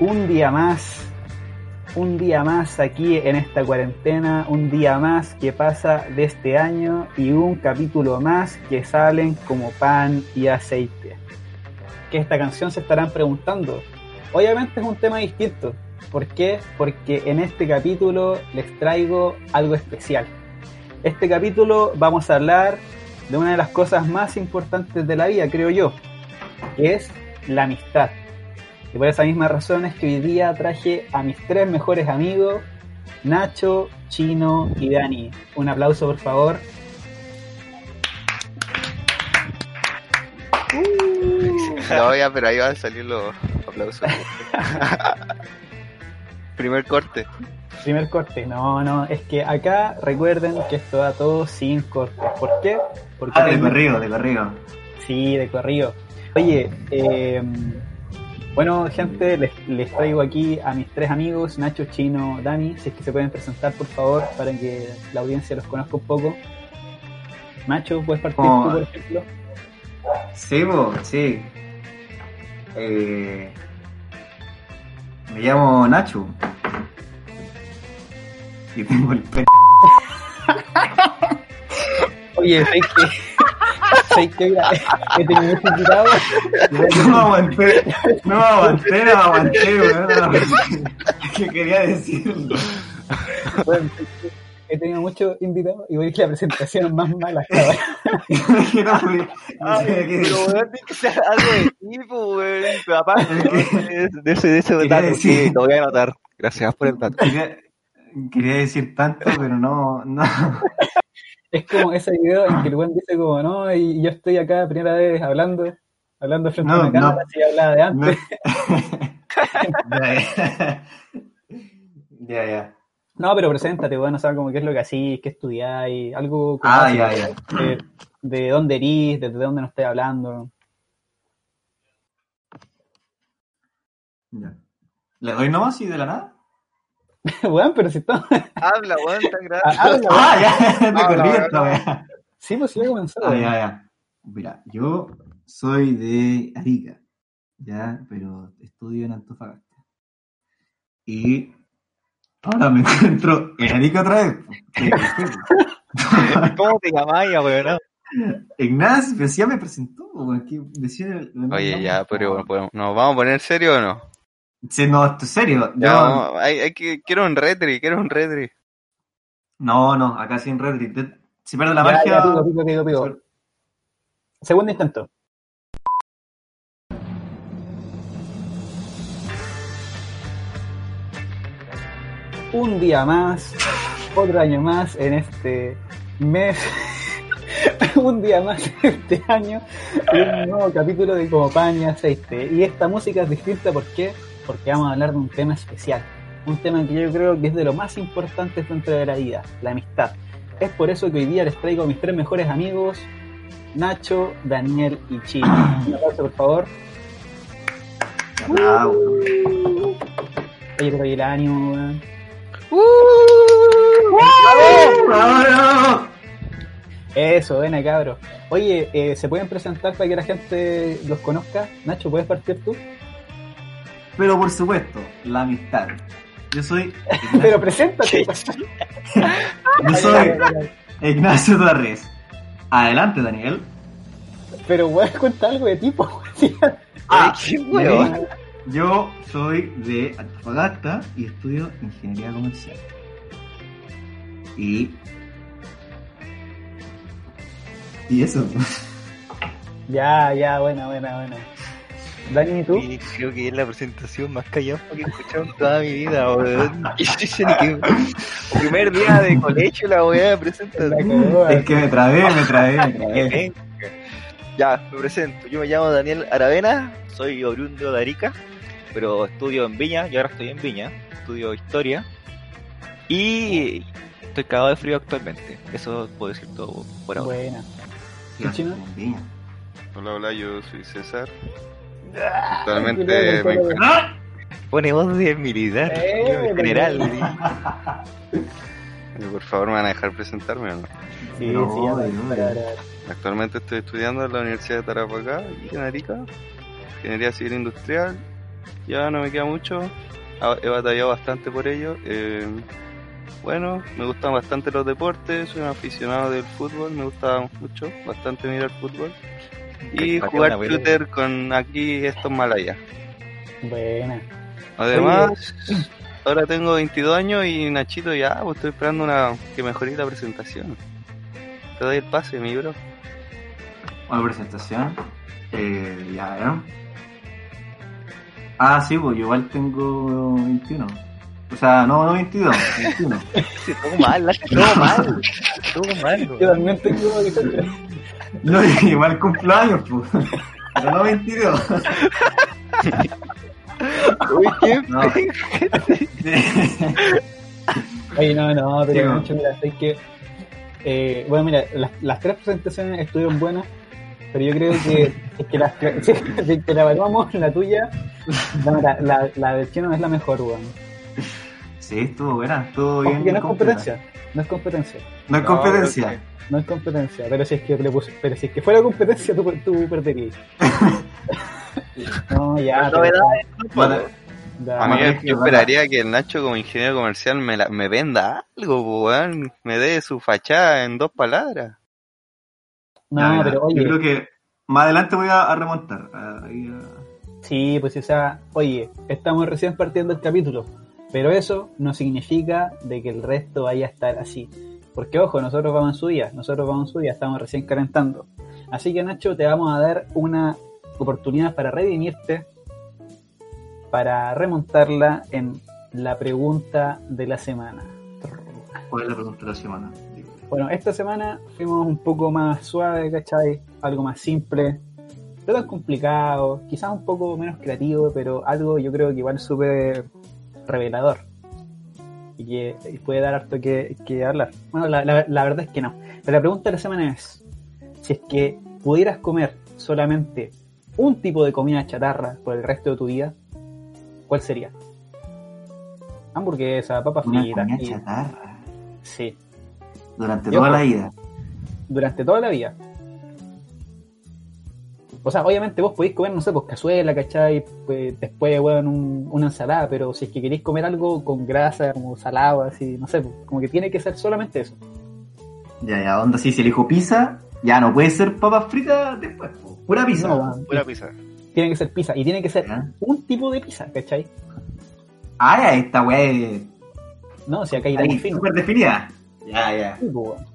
Un día más, un día más aquí en esta cuarentena, un día más que pasa de este año y un capítulo más que salen como pan y aceite. Que esta canción se estarán preguntando. Obviamente es un tema distinto. ¿Por qué? Porque en este capítulo les traigo algo especial. Este capítulo vamos a hablar de una de las cosas más importantes de la vida, creo yo, que es la amistad y por esa misma razón es que hoy día traje a mis tres mejores amigos, Nacho, Chino y Dani. Un aplauso, por favor. No, ya, pero ahí van a salir los aplausos. Primer corte. Primer corte, no, no, es que acá recuerden que esto da todo sin cortes. ¿Por qué? Porque ah, de corrido, de corrido. Sí, de corrido. Oye, eh, bueno, gente, les, traigo aquí a mis tres amigos, Nacho, Chino, Dani, si es que se pueden presentar, por favor, para que la audiencia los conozca un poco. Nacho, ¿puedes partir tú, por ejemplo? Sí, sí. Eh, me llamo Nacho. Y tengo el pelo. Oye, sé que sé que mira, he tenido muchos invitados. No aguanté, no aguanté, no aguanté, weón. ¿Qué quería decirlo? Bueno, he tenido muchos invitados y voy a que la presentación más mala fui. Ah, pero weón, tiene que ser algo de tipo, weón. Aparte de ese, de ese dato, sí, lo voy a anotar. Gracias por el dato. Quería, quería decir tanto, pero no, no. Es como ese video en que el buen dice como, no, y yo estoy acá primera vez hablando, hablando frente a una cámara, no, así hablaba de antes. ya, ya. No, pero preséntate, bueno, saber como qué es lo que hacís, qué estudiáis, algo como ah, ya, ya. De, de, dónde erís, desde dónde nos estáis hablando. Ya. ¿Le doy nomás y de la nada? weón, pero si está. Habla, weón, tan grande. Ah, ah, ya, me perdí esta, weón. Sí, pues sí, voy a comenzar. Ah, ya, ya. Mira, yo soy de Arica, ya, pero estudio en Antofagasta. Y ahora me encuentro en Arica otra vez. ¿Cómo te llamáis, weón? Ignacio, pero ya me presentó, weón. Oye, ya, pero ¿nos vamos a poner serio o no? Sí, no, esto es serio. No, hay, hay que, quiero un retri, quiero un retri. No, no, acá sin retri. Si pierde la magia. Segundo intento. Un día más, otro año más en este mes, un día más este año, un nuevo capítulo de Como Pan y Aceite. Y esta música es distinta porque porque vamos a hablar de un tema especial, un tema que yo creo que es de lo más importante dentro de la vida, la amistad. Es por eso que hoy día les traigo a mis tres mejores amigos, Nacho, Daniel y Chino. Un aplauso, por favor. Oye, pero el ánimo, weón. Eso, ven cabro. Oye, eh, ¿se pueden presentar para que la gente los conozca? Nacho, ¿puedes partir tú? Pero por supuesto, la amistad. Yo soy. Pero preséntate. Yo soy Ignacio Torres. Adelante, Daniel. Pero voy a contar algo de tipo. ah, bueno. Yo soy de Antofagasta y estudio ingeniería comercial. Y. Y eso. Ya, ya, buena, buena, buena. Dani, ¿y tú? Sí, creo que es la presentación más callada que he escuchado en toda mi vida, weón. primer día de colegio la voy a presentar. Es que me trabé, me trabé, me trabé. Ya, me presento. Yo me llamo Daniel Aravena, soy oriundo de Arica, pero estudio en Viña, yo ahora estoy en Viña, estudio historia y estoy cagado de frío actualmente. Eso puedo decir todo por ahora. Buena. ¿Qué chino? Hola, hola, yo soy César. Ah, Actualmente cuidado, me cuidado. encuentro. Pone voz de militar, Eh, general. Por favor, ¿me van a dejar presentarme o no? Sí, No, sí, ya, no. Actualmente estoy estudiando en la Universidad de Tarapacá en Arica, Ingeniería Civil Industrial. Ya no me queda mucho, Ah, he batallado bastante por ello. Eh, bueno, me gustan bastante los deportes, soy un aficionado del fútbol, me gusta mucho, bastante mirar fútbol. Y jugar buena shooter con aquí estos malayas. Buena. Además, ahora tengo 22 años y Nachito ya, pues estoy esperando una que mejore la presentación. Te doy el pase, mi bro. Una presentación. Eh, ya, ¿no? Ah, sí, pues yo igual tengo 21. O sea, no, no 22, 21. Sí, todo mal, todo mal. Todo mal. Yo también tengo 18. No, igual cumplo años, pues. Pero no 22. Uy, ¿qué? No. Oye, no, no, pero mucho, mira, es que. eh, bueno, mira, las, las tres presentaciones estuvieron buenas, pero yo creo que es que las que- si, si que la evaluamos, la tuya, no, la, la, la del chino es la mejor, weón. Sí, estuvo buena, estuvo bien. Ojo que no es completa. competencia, no es competencia, No es competencia. no es competencia, pero si es que le puse- pero si es que fuera competencia, tú, tú perderías. no, ya. Pero- ya, A mí es que yo esperaría que el Nacho como ingeniero comercial me, la- me venda algo, pues, weón. Me dé su fachada en dos palabras. no, ya, mira, pero oye, Yo creo que más adelante voy a, a remontar. a- ahí a- Sí, pues o sea, oye, estamos recién partiendo el capítulo, pero eso no significa de que el resto vaya a estar así. Porque ojo, nosotros vamos en su día, nosotros vamos en su día, estamos recién calentando. Así que Nacho, te vamos a dar una oportunidad para redimirte, para remontarla en la pregunta de la semana. ¿Cuál es la pregunta de la semana? Bueno, esta semana fuimos un poco más suave, ¿cachai? Algo más simple. No tan complicado, quizás un poco menos creativo, pero algo yo creo que igual súper revelador. Y que y puede dar harto que, que hablar. Bueno, la, la- la verdad es que no. Pero la pregunta de la semana es, si es que pudieras comer solamente un tipo de comida chatarra por el resto de tu vida, ¿cuál sería? Hamburguesa, papas fritas. comida y- chatarra. Sí, Durante Yo- toda la vida. durante toda la vida. O sea, obviamente vos podéis comer, no sé, pues cazuela, ¿cachai? Pues, después, weón, un- una ensalada, pero si es que queréis comer algo con grasa, como salado, así, no sé, pues, como que tiene que ser solamente eso. Ya, ya, onda, sí, si elijo pizza, ya no puede ser papas fritas después. po. Pura pizza. No, Pura pizza. tiene que ser pizza, y tiene que ser un tipo de pizza, ¿cachai? Ah, ya, esta weá es No, si acá hay ahí, tan fino. súper definida. Ya, ya. Sí, pues, weón.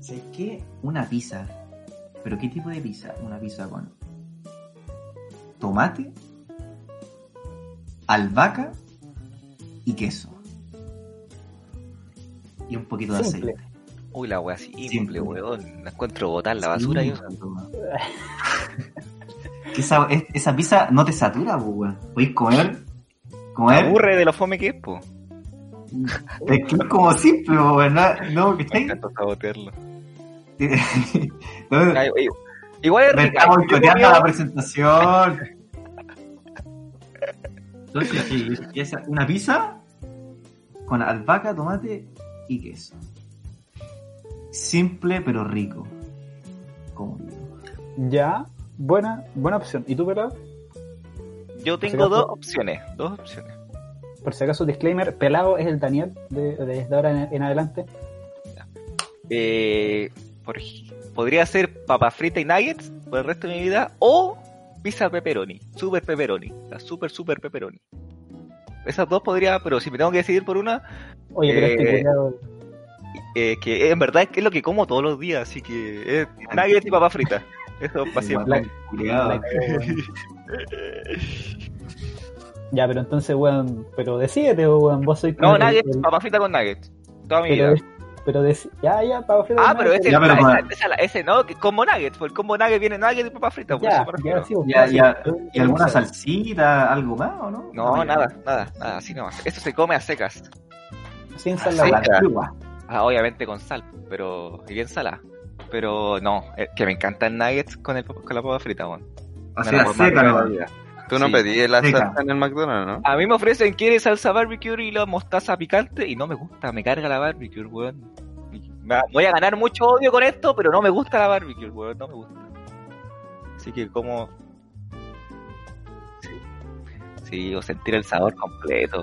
¿Sabes qué? Una pizza. ¿Pero qué tipo de pizza? Una pizza con tomate, albahaca y queso. Y un poquito de Simple. aceite. Uy, la wea simple, Simple. weón. La encuentro botar la basura Sí. Que esa, es- esa pizza no te satura, pues, weón. Podéis comer. Me Comer. aburre de lo fome que es, po. Es que es como simple, weón. No, no Me ¿cachai? encanta sabotearlo. Ay, Igual es Me rica. está boicoteando la presentación. Entonces, sí, una pizza con albahaca, tomate y queso. Simple pero rico. Como digo. Ya, buena, buena opción. ¿Y tú, pelado? Yo si tengo acaso- dos opciones. Dos opciones. Por si acaso, disclaimer, pelado es el Daniel de- desde ahora en, en adelante. Eh, por podría ser papa frita y nuggets por el resto de mi vida o pizza pepperoni, super pepperoni, la super super pepperoni. Esas dos podría, pero si me tengo que decidir por una, Oye, pero este Eh, eh, que en verdad es lo que como todos los días, así que es nuggets y papa frita. Eso para siempre. Ya, pero entonces, weón, pero decídete, weón, vos sois No, nuggets, el- papa frita con nuggets. Toda mi pero, vida. Pero de, ya, ya, papas fritas. Ah, pero nuggets, ese, Ya, pero para- ese no, que combo nuggets, pues el combo nugget viene nugget y papa frita, por Ya, eso ya, sí, pues, Ya, ya. ¿Y alguna salsita, algo más o no? No, nada, nada, nada, así nomás. Esto se come a secas. Sin sal Seca. antigua. Ah, obviamente con sal, pero y bien salada. Pero no, eh, que me encantan nuggets con, el, con la papa frita, weón. Así forma seca, ¿no? Tú no Sí, pedí la salsa en el McDonald's, ¿no? A mí me ofrecen, ¿quiere salsa barbecue y la mostaza picante? Y no me gusta, me carga la barbecue, weón. Voy a ganar mucho odio con esto, pero no me gusta la barbecue, weón, no me gusta. Así que como... Sí, sí o sentir el sabor completo.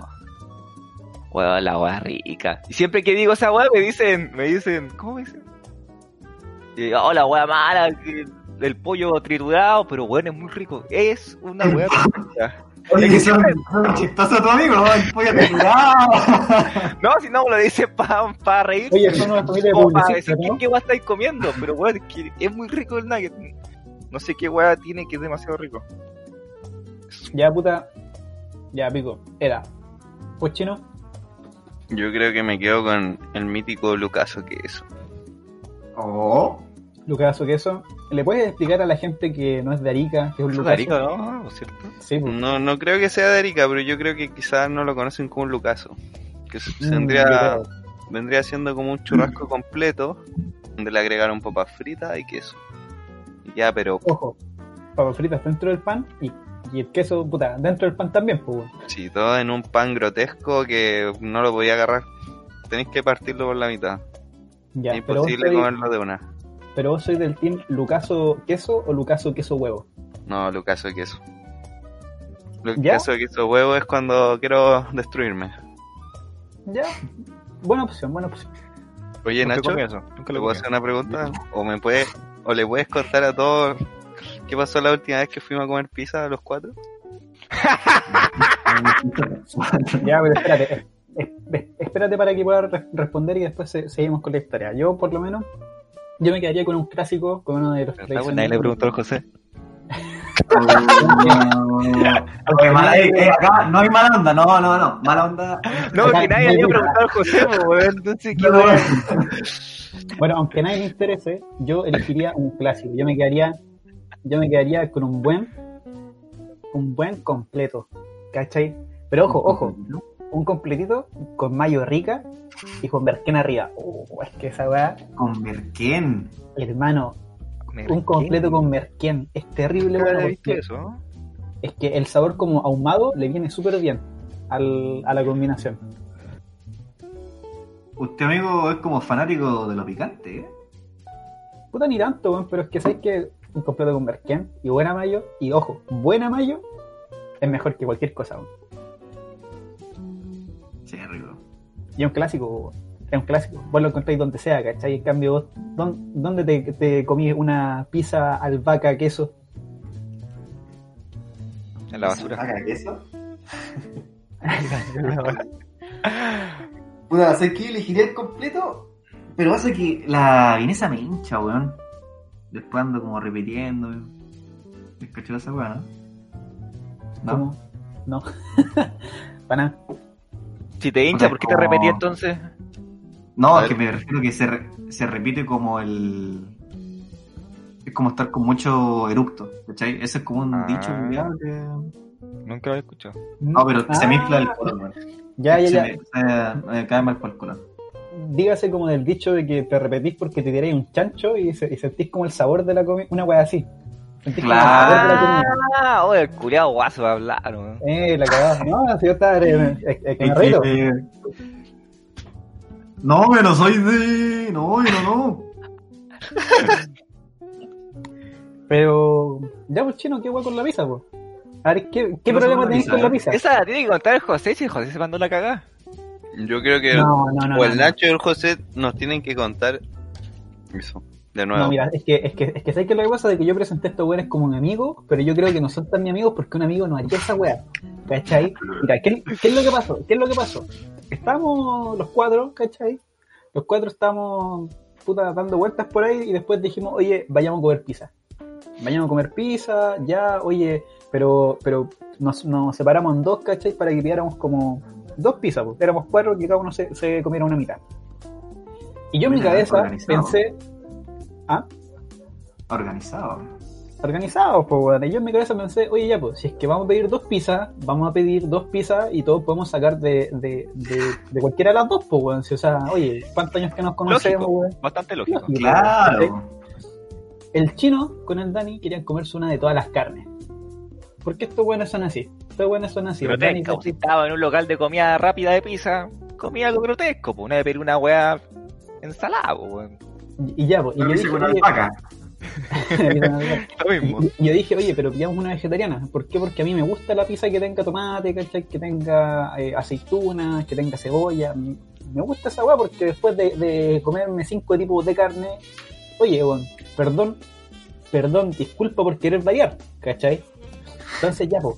Weón, la weá rica. Y siempre que digo esa weá me dicen, me dicen, ¿cómo me dicen? Y, oh, la weá mala, que el pollo triturado, pero bueno, es muy rico. Es una weá rica. Oye, Es que son, son chistosos tu amigo, ¿no? El pollo triturado. No, si no lo dice para pa reír. Oye, son una familia de o para decir ¿no? ¿qué, qué weá estáis comiendo. Pero weón, es que es muy rico el nugget. No sé qué weá tiene que es demasiado rico. Ya, puta. Ya, pico. Era. Pues chino. Yo creo que me quedo con el mítico Lucaso que eso. Oh, Lucaso Queso. ¿Le puedes explicar a la gente que no es de Arica, que es un Lucaso? rico, ¿no? ¿No es cierto? Sí, pues. No, no creo que sea de Arica, pero yo creo que quizás no lo conocen como un Lucaso. Que Mm, vendría, vendría siendo como un churrasco completo, donde le agregaron papas fritas y queso. Ya, pero Ojo, papas fritas dentro del pan y, y el queso, puta, dentro del pan también, pues. sí, todo en un pan grotesco que no lo podía agarrar. Tenéis que partirlo por la mitad. Ya, pero imposible comerlo de una. Pero vos sois del team Lucaso Queso o Lucaso Queso Huevo. No, Lucaso queso. Lucaso queso huevo es cuando quiero destruirme. Ya, buena opción, buena opción. Oye, Nunca Nacho, ¿te puedo hacer una pregunta? ¿O me puedes, o le puedes contar a todos qué pasó la última vez que fuimos a comer pizza los cuatro? Ya, pero espérate. es- es- es- espérate para que pueda re- responder y después se- seguimos con la historia. Yo, por lo menos, yo me quedaría con un clásico, con uno de los ¿Verdad, weón? Nadie le preguntó al José. Mala- eh, eh, acá no hay mala onda, no, no, no, mala onda. No, Acá que nadie hay había preguntado al José, po, weón. Entonces, ¿qué No, weón? Bueno, aunque a nadie le interese, yo elegiría un clásico. Yo me quedaría, yo me quedaría con un buen, un buen completo, ¿cachai? Pero ojo, ojo, un completito con mayo rica y con merquén arriba. Oh, es que esa weá, Con Merquén. hermano, un completo con merquén es terrible, porque eso, es que el sabor como ahumado le viene súper bien al, a la combinación. Usted, amigo, es como fanático de lo picante, ¿eh? Puta ni tanto, weón, pero es que sabes que un completo con merquén y buena mayo, y ojo, buena mayo es mejor que cualquier cosa, weón. Y es un clásico, weón. es un clásico. Vos lo encontráis donde sea, ¿cachai? En cambio, vos, ¿dónde, dónde te, te comí una pizza albahaca queso? En la basura. ¿Saca queso? Puta, sé que elegiría el completo, pero pasa que la vienesa me hincha, weón. Después ando como repitiendo. ¿Me cachó esa weá, no? ¿No? ¿Cómo? No. Para nada. Si te hincha, O sea, ¿por qué te repetí entonces? No, A es que me refiero que se, re- se repite como el. Es como estar con mucho eructo, ¿cachai? Ese es como un Ah. dicho que. Nunca lo he escuchado. No, pero se Ah, mezcla el color. Ya, ya, Se ya. me- se- me cae mal por el color. Dígase como del dicho de que te repetís porque te tiráis un chancho y, se- y sentís como el sabor de la comida. Una wea así. Comida. Ah, oye, el culiado guaso va a hablar, weón. Eh, la cagada. No, si yo estaba. reído. que- No, no soy de. No, yo no, no. Pero. Ya, pues chino, ¿qué hueá con la pizza, pues? A ver, ¿qué, qué No problema tenés con la eh. pizza? Esa la tiene que contar el José, si el José se mandó la cagada. Yo creo que No, no, no. o el no, no. Nacho y el José nos tienen que contar eso. De nuevo. No, mira, es que, es que, es que ¿sabes qué es lo que pasa? De que yo presenté a estos weones como un amigo, pero yo creo que no son tan mi amigos porque un amigo no haría esa wea. ¿Cachai? Mira, ¿qué, qué es lo que pasó? ¿Qué es lo que pasó? Estamos los cuatro, ¿cachai? Los cuatro estamos puta dando vueltas por ahí y después dijimos, oye, vayamos a comer pizza. Vayamos a comer pizza, ya, oye, pero, pero nos, nos separamos en dos, ¿cachai? Para que pidiéramos como dos pizzas, pues. éramos cuatro que cada uno se, se comiera una mitad. Y yo en mi cabeza organizado. pensé, ¿ah? Organizado. Organizados, pues, weón. Y yo en mi cabeza pensé, oye, ya, pues, si es que vamos a pedir dos pizzas, vamos a pedir dos pizzas y todos podemos sacar de, de, de, de cualquiera de las dos, pues, weón. Si, o sea, oye, ¿cuántos años que nos conocemos, Lógico. weón? Bastante lógico. Lógico. Claro. El chino con el Dani querían comerse una de todas las carnes. ¿Por qué estos buenos son así? Estos buenos son así. Dani Grotesco. Si estaba en un local de comida rápida de pizza, comía algo grotesco, pues una de pedir una weá ensalada, pues, weón. Y, ya, pues. Y yo dije, oye. Y- yo dije, pero pillamos una vegetariana. ¿Por qué? Porque a mí me gusta la pizza que tenga tomate, ¿cachai? Que tenga eh, aceitunas, que tenga cebolla. Me gusta esa weá porque después de, de comerme cinco tipos de carne, oye, bueno, perdón, perdón, disculpa por querer variar, ¿cachai? Entonces ya, pues,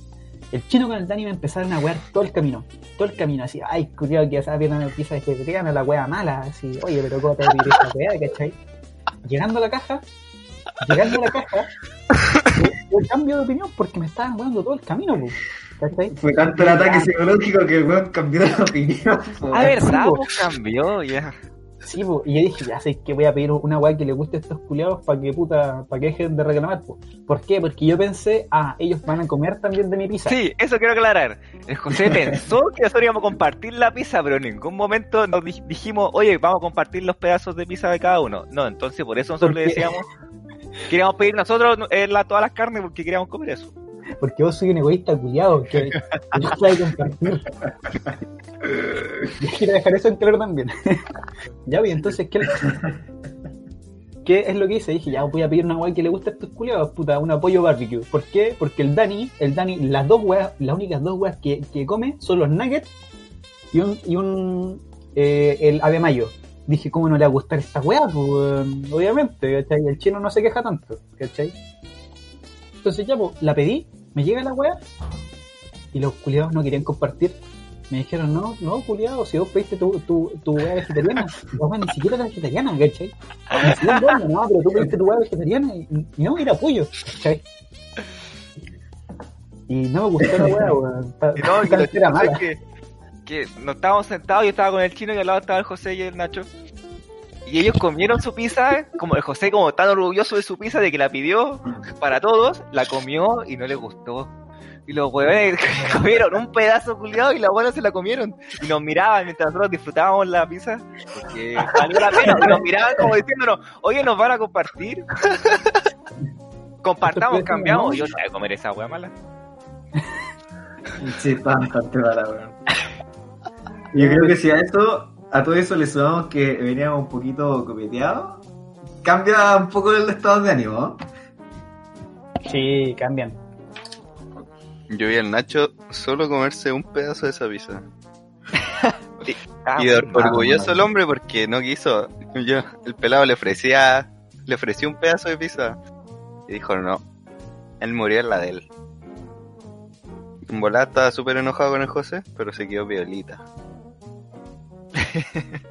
el chino con el Dani me empezaron a wear todo el camino, todo el camino, así, ay, cuidado que esa pierna de pizza vegetariana, la weá mala, así, oye, pero ¿cómo te vas a pedir esta weá, ¿cachai? Llegando a la caja, llegando a la caja, fue cambio de opinión porque me estaban weando todo el camino, po, ¿cachai? Fue tanto el ataque psicológico que el weón cambió de opinión. A ver, po. cambió, ya. Sí, po, y yo dije, ya sé que voy a pedir una weá que le guste a estos culiados para que puta, para que dejen de reclamar, po. ¿Por qué? Porque yo pensé, ah, ellos van a comer también de mi pizza. Sí, eso quiero aclarar. El José pensó que nosotros íbamos a compartir la pizza, pero en ningún momento nos dij- dijimos, oye, vamos a compartir los pedazos de pizza de cada uno. No, entonces por eso nosotros ¿Por le decíamos, queríamos pedir nosotros eh, la, todas las carnes porque queríamos comer eso. Porque vos soy un egoísta culiado, que que no sabe compartir. Y quiero dejar eso en claro también. ya, voy, entonces, ¿qué, ¿qué es lo que hice? Dije, ya voy a pedir una weá que le guste a estos culiados, puta, un apoyo barbecue. ¿Por qué? Porque el Dani, el Dani, las dos weas, las únicas dos weas que, que come son los nuggets y un, y un eh, el ave mayo. Dije, ¿cómo no le va a gustar esta weá? Pues, obviamente, ¿cachai? El chino no se queja tanto, ¿cachai? Entonces ya, pues, la pedí, me llega la weá y los culiados no querían compartir. Me dijeron, no, no, culiado, si vos pediste tu, tu, tu weá vegetariana, weá ni siquiera era vegetariana, ¿cachai? Dando, no, pero tú pediste tu weá vegetariana y, y no, era pollo, ¿cachai? Y no me gustó la weá, weón. No, tan lo era mala. que, que nos estábamos sentados, yo estaba con el chino y al lado estaba el José y el Nacho. Y ellos comieron su pizza, como el José como tan orgulloso de su pizza de que la pidió para todos, la comió y no le gustó. Y los huevones comieron un pedazo culiado y la abuela se la comieron. Y nos miraban mientras nosotros disfrutábamos la pizza, porque valió la pena. Y nos miraban como diciéndonos, oye, ¿nos van a compartir? Compartamos, cambiamos. Y yo, ¿sabes comer esa hueá mala? Sí, está bastante mala, weón. Yo creo que si a eso, a todo eso le sumamos que veníamos un poquito copeteados, cambia un poco el estado de ánimo, ¿no? Sí, cambian. Yo vi al Nacho solo comerse un pedazo de esa pizza. Ah, y or- ah, orgulloso el hombre porque no quiso. Yo, el pelado le ofrecía, le ofreció un pedazo de pizza. Y dijo no. Él murió en la de él. En volada estaba súper enojado con el José, pero se quedó violita.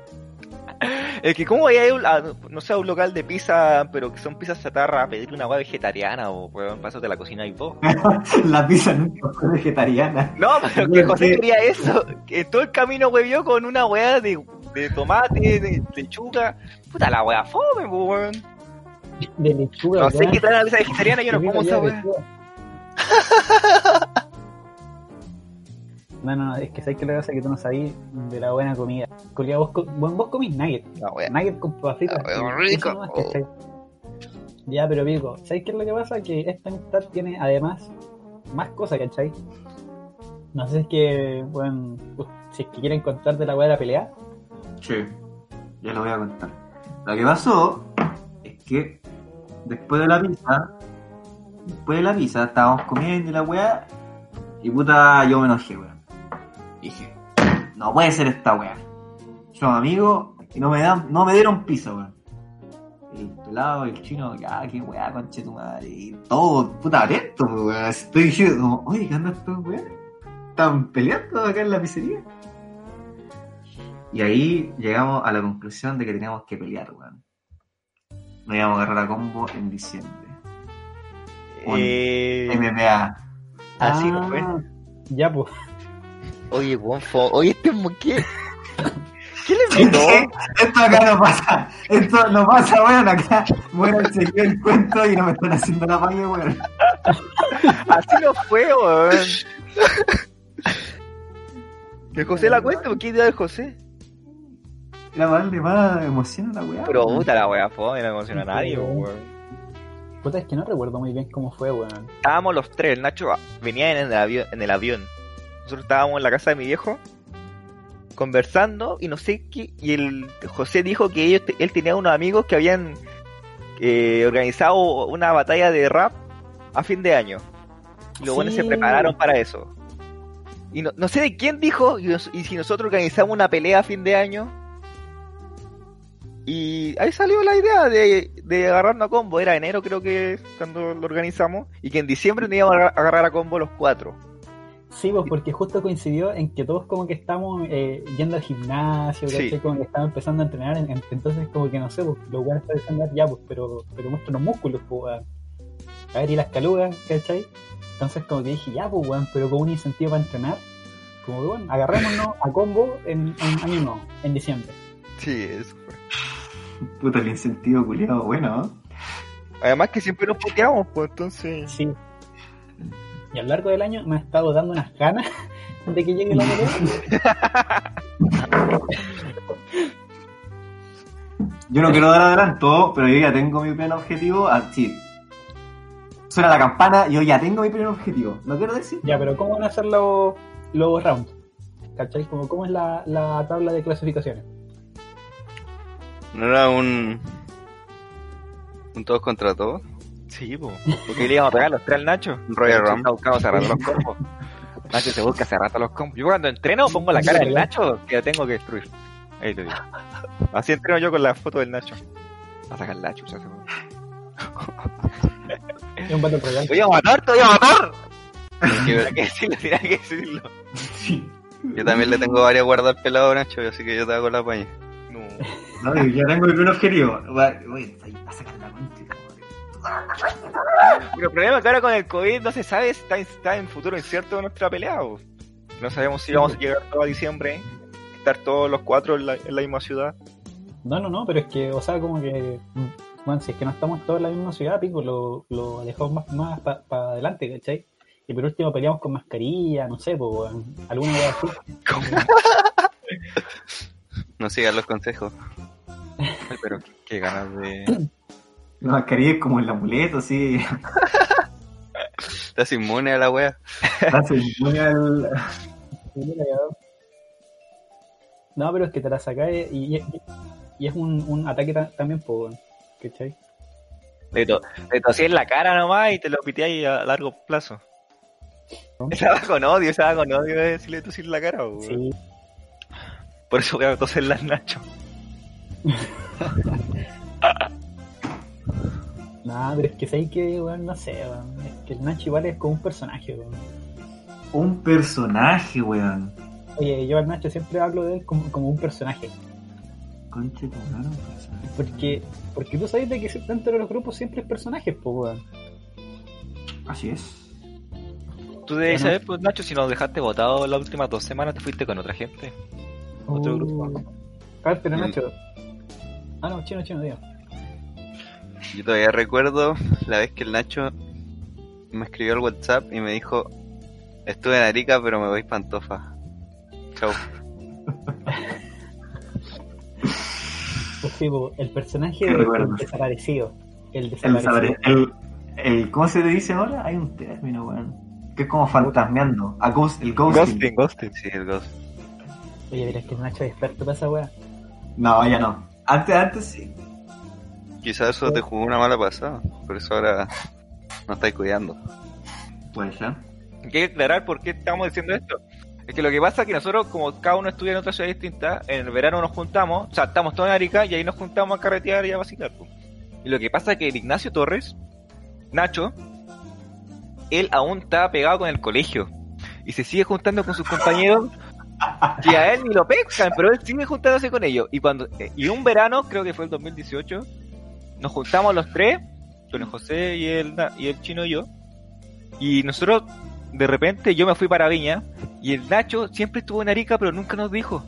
Es que cómo voy a ir a un- a, no sé, a un local de pizza, pero que son pizzas chatarra, a pedir una hueá vegetariana o weón, de la cocina y vos. La pizza nunca fue vegetariana. No, pero que José quería eso. Que todo el camino huevió con una hueá de, de tomate, de lechuga. Puta la hueá fome, weón. De lechuga, No sé qué trae la pizza vegetariana, yo no como esa hueá. Lechuga. No, no, no, es que sabes que lo que pasa es que tú no sabís de la buena comida. Culiao, vos, co- vos, vos comís nugget. La wea. Nugget con papas fritas. Ah, Eso rico. Ya, pero pico, ¿sabes qué es lo que pasa? Que esta amistad tiene además más cosas, ¿cachai? No sé si es que, bueno, si es que quieren contar de la weá de la pelea. Sí, ya lo voy a contar. Lo que pasó es que después de la pizza, después de la pizza, estábamos comiendo y la weá, y puta, yo me enojé, weón. Dije, no puede ser esta weá. Somos amigos y no me dan, no me dieron pizza, weón. El pelado, el chino, ya, qué weá, conche tu madre, y todo, puta, atento, pues, weón. Estoy diciendo, como, oye, ¿qué andan estos weón? Están peleando acá en la pizzería. Y ahí llegamos a la conclusión de que teníamos que pelear, weón. Nos íbamos a agarrar a combo en diciembre. Eh, MMA. así no fue. Ya, pues. Oye, weón, fo- oye, este ¿qué? ¿Quién le invitó? Esto acá no pasa. Esto no pasa, weón. Acá, bueno, se quedó el cuento y no me están haciendo la paña, weón. Así no fue, weón. ¿El José la cuenta? ¿Qué idea de José? Era para darle más emoción a la weá. Pero weón. puta la wea fue, no emociona a nadie, weón. Puta, es que no recuerdo muy bien cómo fue, weón. Estábamos los tres, el Nacho venía en el, avión, en el avión. Nosotros estábamos en la casa de mi viejo conversando y no sé qué. Y el José dijo que ellos, él tenía unos amigos que habían eh, organizado una batalla de rap a fin de año. Y los buenos se prepararon para eso. Y no, no sé de quién dijo, y, nos- y si nosotros organizamos una pelea a fin de año. Y ahí salió la idea de, de agarrarnos a combo. Era enero creo que cuando lo organizamos. Y que en diciembre nos íbamos a agar- agarrar a combo los cuatro. Sí, pues porque justo coincidió en que todos como que estamos eh, yendo al gimnasio, Sí. ¿cachai? Como que estamos empezando a entrenar, en- en- entonces como que no sé, pues, los weones están diciendo ya, pues, pero, pero muestran los músculos, pues. A ver, y las calugas, ¿cachai? Entonces como que dije, ya, pues, weón, pero con un incentivo para entrenar, como que, bueno, agarrémonos a combo en, en año nuevo, en diciembre. Sí, eso fue. Puta, el incentivo culiado, bueno, ¿no? Además que siempre nos puteamos, pues entonces. Sí. Y a lo largo del año me ha estado dando unas ganas de que llegue la pelea. Yo no quiero dar adelanto, pero yo ya tengo mi primer objetivo. Ah, sí. Suena la campana, yo ya tengo mi primer objetivo. No quiero decir. Ya, pero ¿cómo van a ser los, los rounds? ¿Cachai? Como, ¿Cómo es la, la tabla de clasificaciones? ¿No era un. un todos contra todos? Sí, pues. Porque le íbamos a pegar los tres al Nacho. Nacho Rumble. está buscando hace rato los combos. Nacho se busca hace rato los combos. Yo cuando entreno pongo la cara del Nacho que la tengo que destruir. Ahí te digo. Así entreno yo con la foto del Nacho. Va a sacar la chucha. weón. Es un. ¡Te voy a matar! ¡Te voy a matar! Que- decirlo, tenía que decirlo. Sí. Yo también le tengo varias guardadas pelado Nacho, así que yo te hago la paña. No. No, yo ya tengo mi primer objetivo. Voy voy a sacar la. Pero el problema es que ahora con el COVID no se sabe si está, está en futuro incierto nuestra pelea. o No sabemos si vamos a llegar todo a diciembre, estar todos los cuatro en la, en la misma ciudad. No, no, no, pero es que, o sea, como que, mm, bueno, si es que no estamos todos en la misma ciudad, pico, lo, lo dejamos más, más para adelante, ¿cachai? Y por último peleamos con mascarilla, no sé, pues, alguna vez así. No sigas los consejos. Ay, Pero qué, qué ganas de. La mascarilla es como el amuleto, así. Estás inmune a la wea. Hace muy al- No, pero es que te la sacáis y, y, y es un, un ataque ta- también, weón, ¿cachai? Le, to, le tosí en la cara nomás y te lo piteáis a largo plazo. Esa va con odio, esa va con odio de decirle tosí en la cara. weón. Sí. Por eso voy a toser las Nacho. No, pero es que sabéis que, weón, no sé, weón, es que el Nacho igual es como un personaje, weón. Un personaje, weón. Oye, yo al Nacho siempre hablo de él como, como un personaje. Conche personaje. Porque, porque tú sabes de que dentro de los grupos siempre es personajes, pues, weón. Así es. Tú debes no. saber, pues Nacho, si nos dejaste votado las últimas dos semanas, te fuiste con otra gente. Otro Uh. grupo. A ver, pero. Nacho. Ah, no, chino, chino, digo. Yo todavía recuerdo la vez que el Nacho me escribió al WhatsApp y me dijo: Estuve en Arica, pero me voy pantofa. Chau. Pues sí, el personaje del desaparecido. El desaparecido. el, el- ¿Cómo se le dice ahora? Hay un término, weón. Que es como fantasmeando. A ghost, el ghosting. Ghosting, ghosting. Sí, el ghost. Oye, es que el Nacho es experto para esa weá. No, ya no. Antes, antes sí. Quizás eso te jugó una mala pasada. Por eso ahora no estáis cuidando. Pues ya. Hay que aclarar por qué estamos diciendo esto. Es que lo que pasa es que nosotros, como cada uno estudia en otra ciudad distinta, en el verano nos juntamos, o sea, estamos todos en Arica y ahí nos juntamos a carretear y a vacilar. po. Y lo que pasa es que el Ignacio Torres, Nacho, él aún está pegado con el colegio y se sigue juntando con sus compañeros que a él ni lo pescan, pero él sigue juntándose con ellos. Y cuando eh, y un verano, creo que fue el 2018, nos juntamos los tres, con el José y el, y el chino y yo, y nosotros, de repente, yo me fui para Viña y el Nacho siempre estuvo en Arica, pero nunca nos dijo.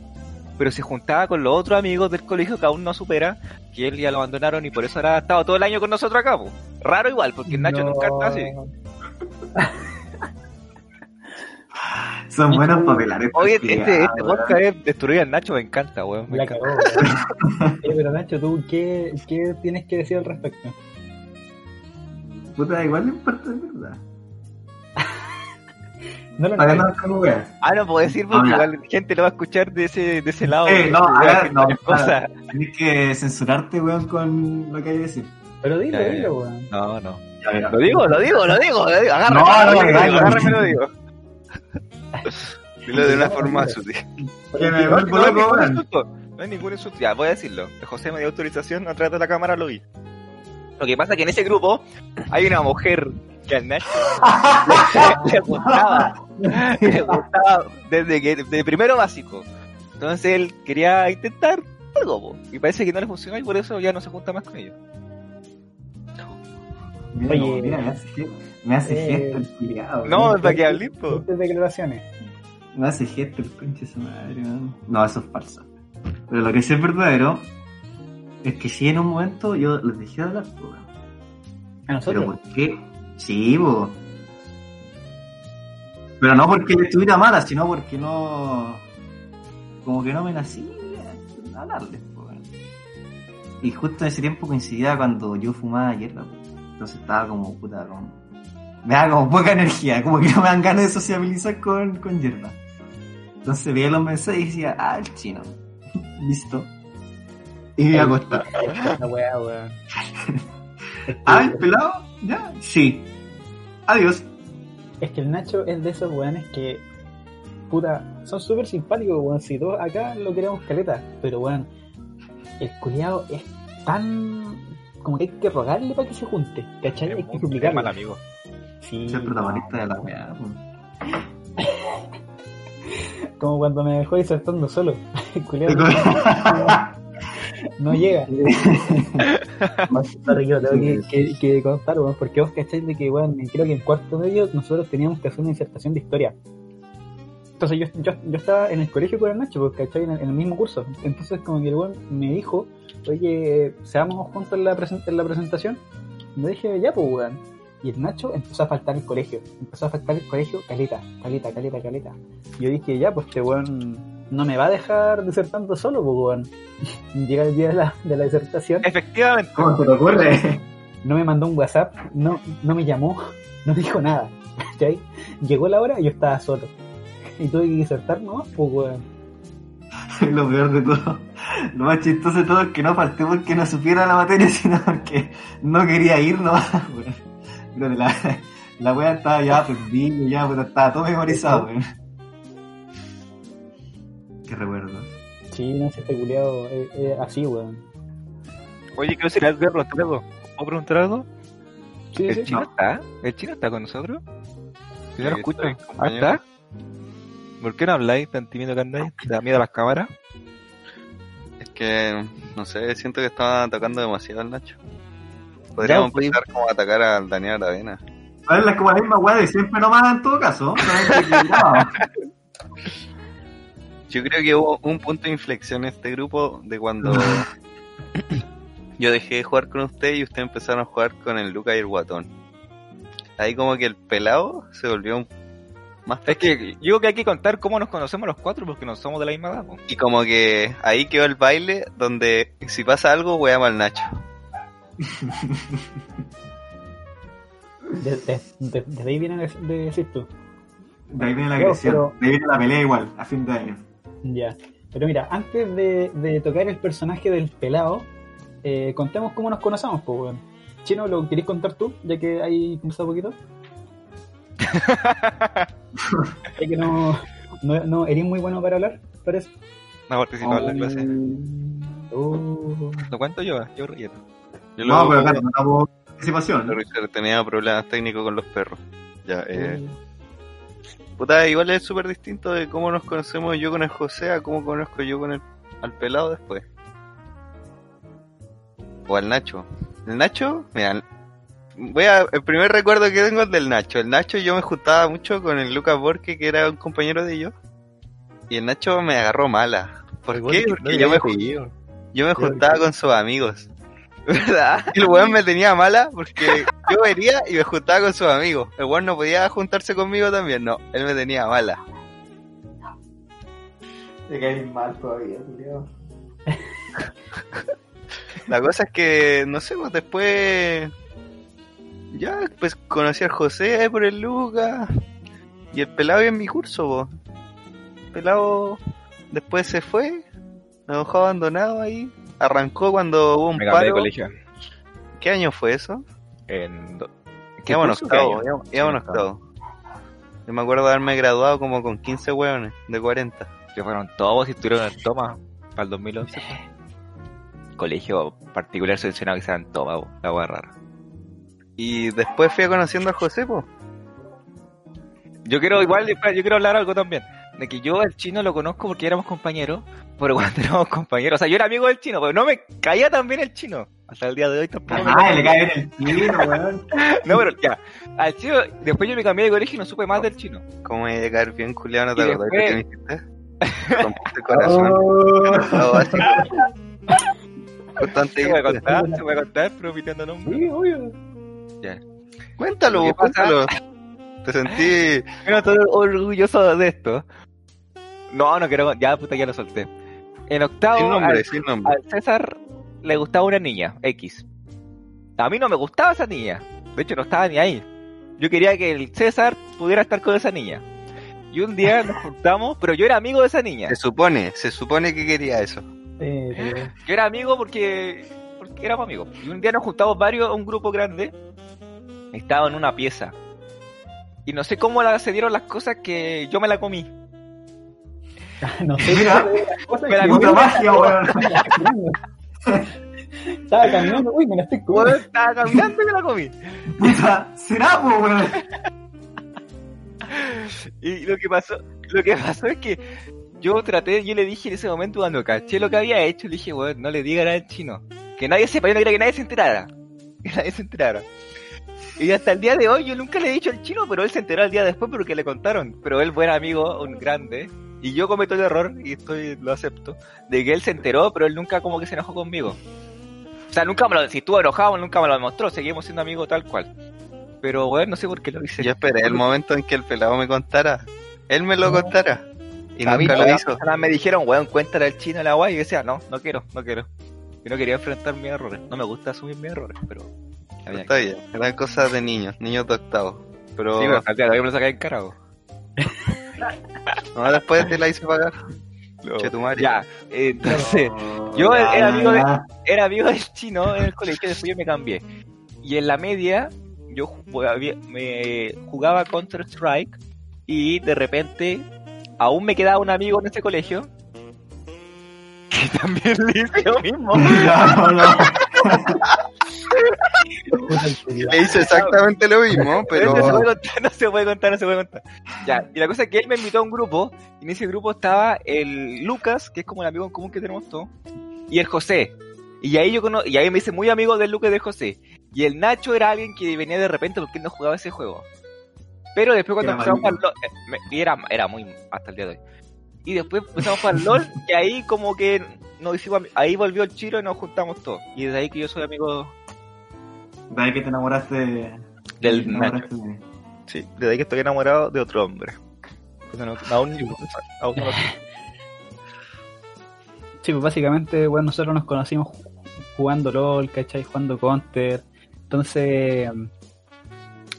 pero se juntaba con los otros amigos del colegio que aún no supera, que él ya lo abandonaron y por eso ahora ha estado todo el año con nosotros acá, po. Raro igual, porque el Nacho No. nunca está así. Son buenos papelares. Oye, este, este podcast es destruir al Nacho, me encanta, weón. me La encanta. weón. Eh, pero Nacho, ¿tú qué, qué tienes que decir al respecto? Puta, igual no importa, es verdad. No lo no. Ah, no puedo decir porque Habla. igual gente lo va a escuchar de ese, de ese lado. Eh, de- no, de a ver ver, no, cosas. Tenés que censurarte, weón, con lo que hay que decir. Pero dilo, dilo, weón. No, no. Lo digo, lo digo, lo digo. Agárrame, No, no, agárrame, lo digo. Dilo de una forma sutil. Que me No, hay loco, ningún insulto. No hay ningún insulto. Ya, voy a decirlo. José me dio autorización a través de la cámara, lo vi. Lo que pasa es que en ese grupo hay una mujer que al Nacho le, le gustaba. Le gustaba desde que desde primero básico. Entonces él quería intentar algo, po, y parece que no le funcionó y por eso ya no se junta más con ellos. Mira, Oye. mira, me hace gesto, me hace Eh, gesto el culiao. No, para que hablé, po. Fuertes declaraciones. Me hace gesto el conche de su madre, weón. No, eso es falso. Pero lo que sí es verdadero es que sí en un momento yo les dejé de hablar, po, weón. A Pero. ¿por qué? Sí, po. Pero no porque estuviera mala, sino porque no. Como que no me nací a hablarles, po. Y justo en ese tiempo coincidía cuando yo fumaba hierba, po. Entonces estaba como puta, como. Me da como poca energía, como que no me dan ganas de sociabilizar con, con hierba. Entonces veía los mensajes y decía, ah, el chino. Listo. Y me iba a acostar. La weá, weón. Es que- Ah, el pelado, ya, sí. Adiós. Es que el Nacho es de esos weones que, puta, son súper simpáticos, weón. Si todos acá lo queremos caleta, pero weón, el culiado es tan. Como que hay que rogarle para que se junte, ¿cachai? Hay que Es suplicarle. mal amigo. Sí, Soy el protagonista de la weá. po. como cuando me dejó disertando solo. No llega. Yo tengo que, que, que contar, weón, porque vos cacháis de que, weón, creo que en cuarto medio nosotros teníamos que hacer una disertación de historia. Entonces yo, yo, yo estaba en el colegio con el Nacho, porque ¿cachai? En el, en el mismo curso. Entonces como que el weón me dijo, oye, seamos juntos en la, en la presentación. Y me dije, ya pues weón. Y el Nacho empezó a faltar el colegio. Empezó a faltar el colegio caleta, caleta, caleta, caleta. Y yo dije, ya, pues este weón no me va a dejar disertando solo, pues weón. Llega el día de la, de la disertación Efectivamente. ¿Cómo se te ocurre? no me mandó un WhatsApp, no, no me llamó, no me dijo nada. ¿cachai? Llegó la hora y yo estaba solo. Y tuve que disertar nomás, pues weón. Lo peor de todo, lo más chistoso de todo es que no falté porque no supiera la materia, sino porque no quería ir nomás, weón. Pero la, la wea estaba ya perdida, ya pues, estaba todo memorizado, weón. Qué recuerdos. Sí, no sé, este culiado así, weón. Oye, quiero decir algo, preguntar algo. ¿Puedo preguntar algo? Sí, ¿El sí. chino No. está? ¿El chino está con nosotros? Yo no lo Sí, escucho. estoy, ¿Ah, está? ¿Por qué no habláis tan tímido que andáis? ¿Te da miedo a las cámaras? Es que, no sé, siento que estaba atacando demasiado al Nacho. Podríamos Ya, pues. empezar como a atacar al Daniel Aravena. A ver, es como la misma weá de siempre nomás en todo caso. Yo creo que hubo un punto de inflexión en este grupo de cuando yo dejé de jugar con usted y ustedes empezaron a jugar con el Luca y el Guatón. Ahí como que el pelado se volvió un- más Es que yo creo que hay que contar cómo nos conocemos los cuatro porque no somos de la misma edad. Y como que ahí quedó el baile donde si pasa algo, weamos al Nacho. De, de, de- de ahí viene de, de decir tú. De ahí viene la agresión, pero- de ahí viene la pelea igual, a fin de año. Ya. Pero mira, antes de, de tocar el personaje del pelado, eh, contemos cómo nos conocemos, pues, weón. Chino, ¿lo querés contar tú? Ya que hay conversado poquito. ya que no, no, no eres muy bueno para hablar, parece. No participado en la clase. Oh. ¿Lo cuento yo? Yo relleno. Yo No, luego, pero claro, no damos participación. ¿no? Richard tenía problemas técnicos con los perros. Ya, eh, puta, igual es súper distinto de cómo nos conocemos yo con el José a cómo conozco yo con el al pelado después. O al Nacho. El Nacho, mira, voy a, el primer recuerdo que tengo es del Nacho. El Nacho yo me juntaba mucho con el Lucas Borque, que era un compañero de ellos. Y el Nacho me agarró mala. ¿Por qué? que- Porque no yo me, yo me juntaba con sus amigos. ¿Verdad? El weón me tenía mala porque yo venía y me juntaba con sus amigos. El weón no podía juntarse conmigo también, no. Él me tenía mala. Te caes mal todavía, Julio. La cosa es que, no sé, pues después. Ya, pues conocí al José por el Lucas. Y el pelado iba en mi curso, po. El pelado después se fue. Nos dejó abandonado ahí. Arrancó cuando hubo un Me cambié de paro. colegio. ¿Qué año fue eso? En do- Íbamos octavo, ¿Qué año? íbamos- íbamos en Sí, octavo. Yo me acuerdo de haberme graduado como con 15 hueones de 40. Que fueron todos y estuvieron en toma para el 2011. Colegio particular seleccionado que sean toma, po, la hueá rara. Y después fui conociendo a José, po. Yo quiero, igual, yo quiero hablar algo también. De que yo al chino lo conozco porque éramos compañeros, pero cuando éramos compañeros, o sea, yo era amigo del chino, pero no me caía tan bien el chino. Hasta el día de hoy tampoco me Ah, le cae bien el chino, weón. No, pero ya, al chino, después yo me cambié de colegio y no supe más del chino. Como me iba a caer bien, culiado, ¿no te acordás de lo que me después-? Me rompiste el corazón. Oh. Bastante Se puede bien. contar, se puede contar, pero pitiendo nombres. Sí, obvio. Cuéntalo, ¿Qué pasa? cuéntalo. Te sentí. Estoy orgulloso de esto. No, no quiero, ya puta, ya lo solté. En octavo, Sin nombre, al- sin nombre. al César le gustaba una niña, X. A mí no me gustaba esa niña. De hecho, no estaba ni ahí. Yo quería que el César pudiera estar con esa niña. Y un día nos juntamos, pero yo era amigo de esa niña. Se supone, se supone que quería eso. Sí, sí. Yo era amigo porque, porque éramos amigos. Y un día nos juntamos varios, un grupo grande. Estaba en una pieza. Y no sé cómo la- se dieron las cosas que yo me la comí. No sé, Mira, las cosas me la Puta magia, weón. Estaba caminando, uy, me la estoy Bueno, comiendo. estaba caminando y me la comí. Puta, será, weón. Y lo que pasó, lo que pasó es que yo traté, yo le dije en ese momento cuando caché lo que había hecho, le dije, weón, no le digan al chino. Que nadie sepa, yo no quería que nadie se enterara. Que nadie se enterara. Y hasta el día de hoy yo nunca le he dicho al chino, pero él se enteró el día después porque le contaron. Pero él buen amigo, un grande, y yo cometo el error, y estoy, lo acepto, de que él se enteró, pero él nunca como que se enojó conmigo. O sea, nunca me lo, si estuvo enojado, nunca me lo demostró, seguimos siendo amigos tal cual. Pero, weón, no sé por qué lo hice. Yo esperé el momento en que el pelado me contara. Él me lo contara. Y a nunca lo hizo. me dijeron, weón, cuéntale al chino la guay. Y yo decía, no, no quiero, no quiero. Yo no quería enfrentar mis errores. No me gusta asumir mis errores, pero. Había Está que- bien. Eran cosas de niños, niños de octavo. Pero Sí, hoy me lo saqué en cara, no, después te la hice pagar. Che, tu madre. Ya, eh, entonces, Yo era amigo de- era amigo del chino en el colegio, después yo me cambié. Y en la media, yo ju- había- me jugaba Counter Strike y de repente aún me quedaba un amigo en ese colegio que también le hice lo mismo. No, no. Le hice exactamente lo mismo, pero. no, se puede contar, no se puede contar, no se puede contar. Ya, y la cosa es que él me invitó a un grupo, y en ese grupo estaba el Lucas, que es como el amigo en común que tenemos todos, y el José. Y ahí yo cono y ahí me hice muy amigo del Lucas y del José. Y el Nacho era alguien que venía de repente porque él no jugaba ese juego. Pero después cuando Era empezamos a jugar LOL, eh, me- y era, era muy hasta el día de hoy. Y después empezamos a jugar LOL, y ahí como que nos hicimos, ahí volvió el Chiro y nos juntamos todos. Y desde ahí que yo soy amigo De ahí que te enamoraste de- del te Nacho. enamoraste de. Sí, desde ahí que estoy enamorado de otro hombre. Eso no- aún, aún no lo. Sí, pues básicamente, bueno, nosotros nos conocimos ju- jugando LOL, ¿cachai? Jugando Counter. Entonces, mm,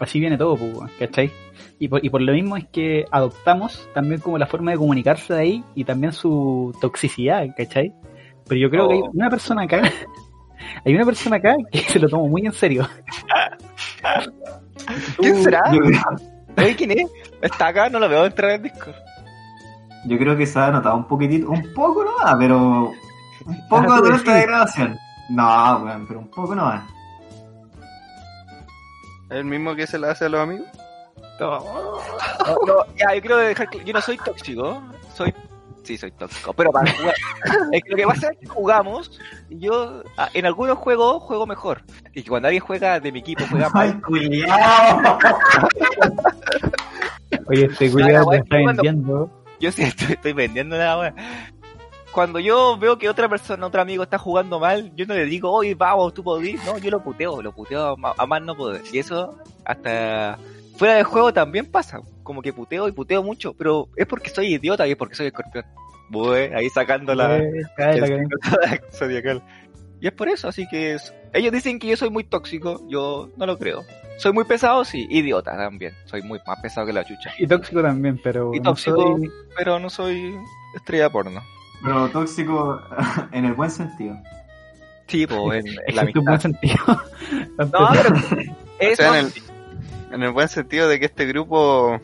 así viene todo, pues, ¿cachai? Y por, y por lo mismo es que adoptamos también como la forma de comunicarse de ahí y también su toxicidad, ¿cachai? Pero yo creo que hay Oh. una persona acá, hay una persona acá que se lo tomó muy en serio. ¿Quién será? ¿Oye, quién es? Está acá, no lo veo entrar en Discord. yo creo que se ha notado un poquitito, un poco nomás, pero un poco la decís. grabación. No, weón, pero un poco nomás. ¿El mismo que se la hace a los amigos? No, no, ya, yo quiero dejar yo no soy tóxico, soy sí soy tóxico, pero para jugar es que lo que pasa es que jugamos y yo ah, en algunos juegos juego mejor y que cuando alguien juega de mi equipo juega mal. Oye, este weá te está vendiendo. yo sí estoy, estoy vendiendo la wea. cuando yo veo que otra persona, otro amigo está jugando mal, yo no le digo, oye, vamos, tú podís. No, yo lo puteo, lo puteo a, a más no poder. Y eso, hasta fuera del juego también pasa. Como que puteo y puteo mucho, pero es porque soy idiota y es porque soy escorpión. Voy ahí sacando la, cae la el que- zodiacal. Y es por eso, así que es- ellos dicen que yo soy muy tóxico, yo no lo creo. Soy muy pesado, sí, idiota también. Soy muy más pesado que la chucha. Y tóxico también, pero Y no tóxico. soy- Pero no soy estrella porno. Pero tóxico en el buen sentido. Sí, pues, en, en es la que tu buen amistad. sentido. No, pero O sea, en el, en el buen sentido de que este grupo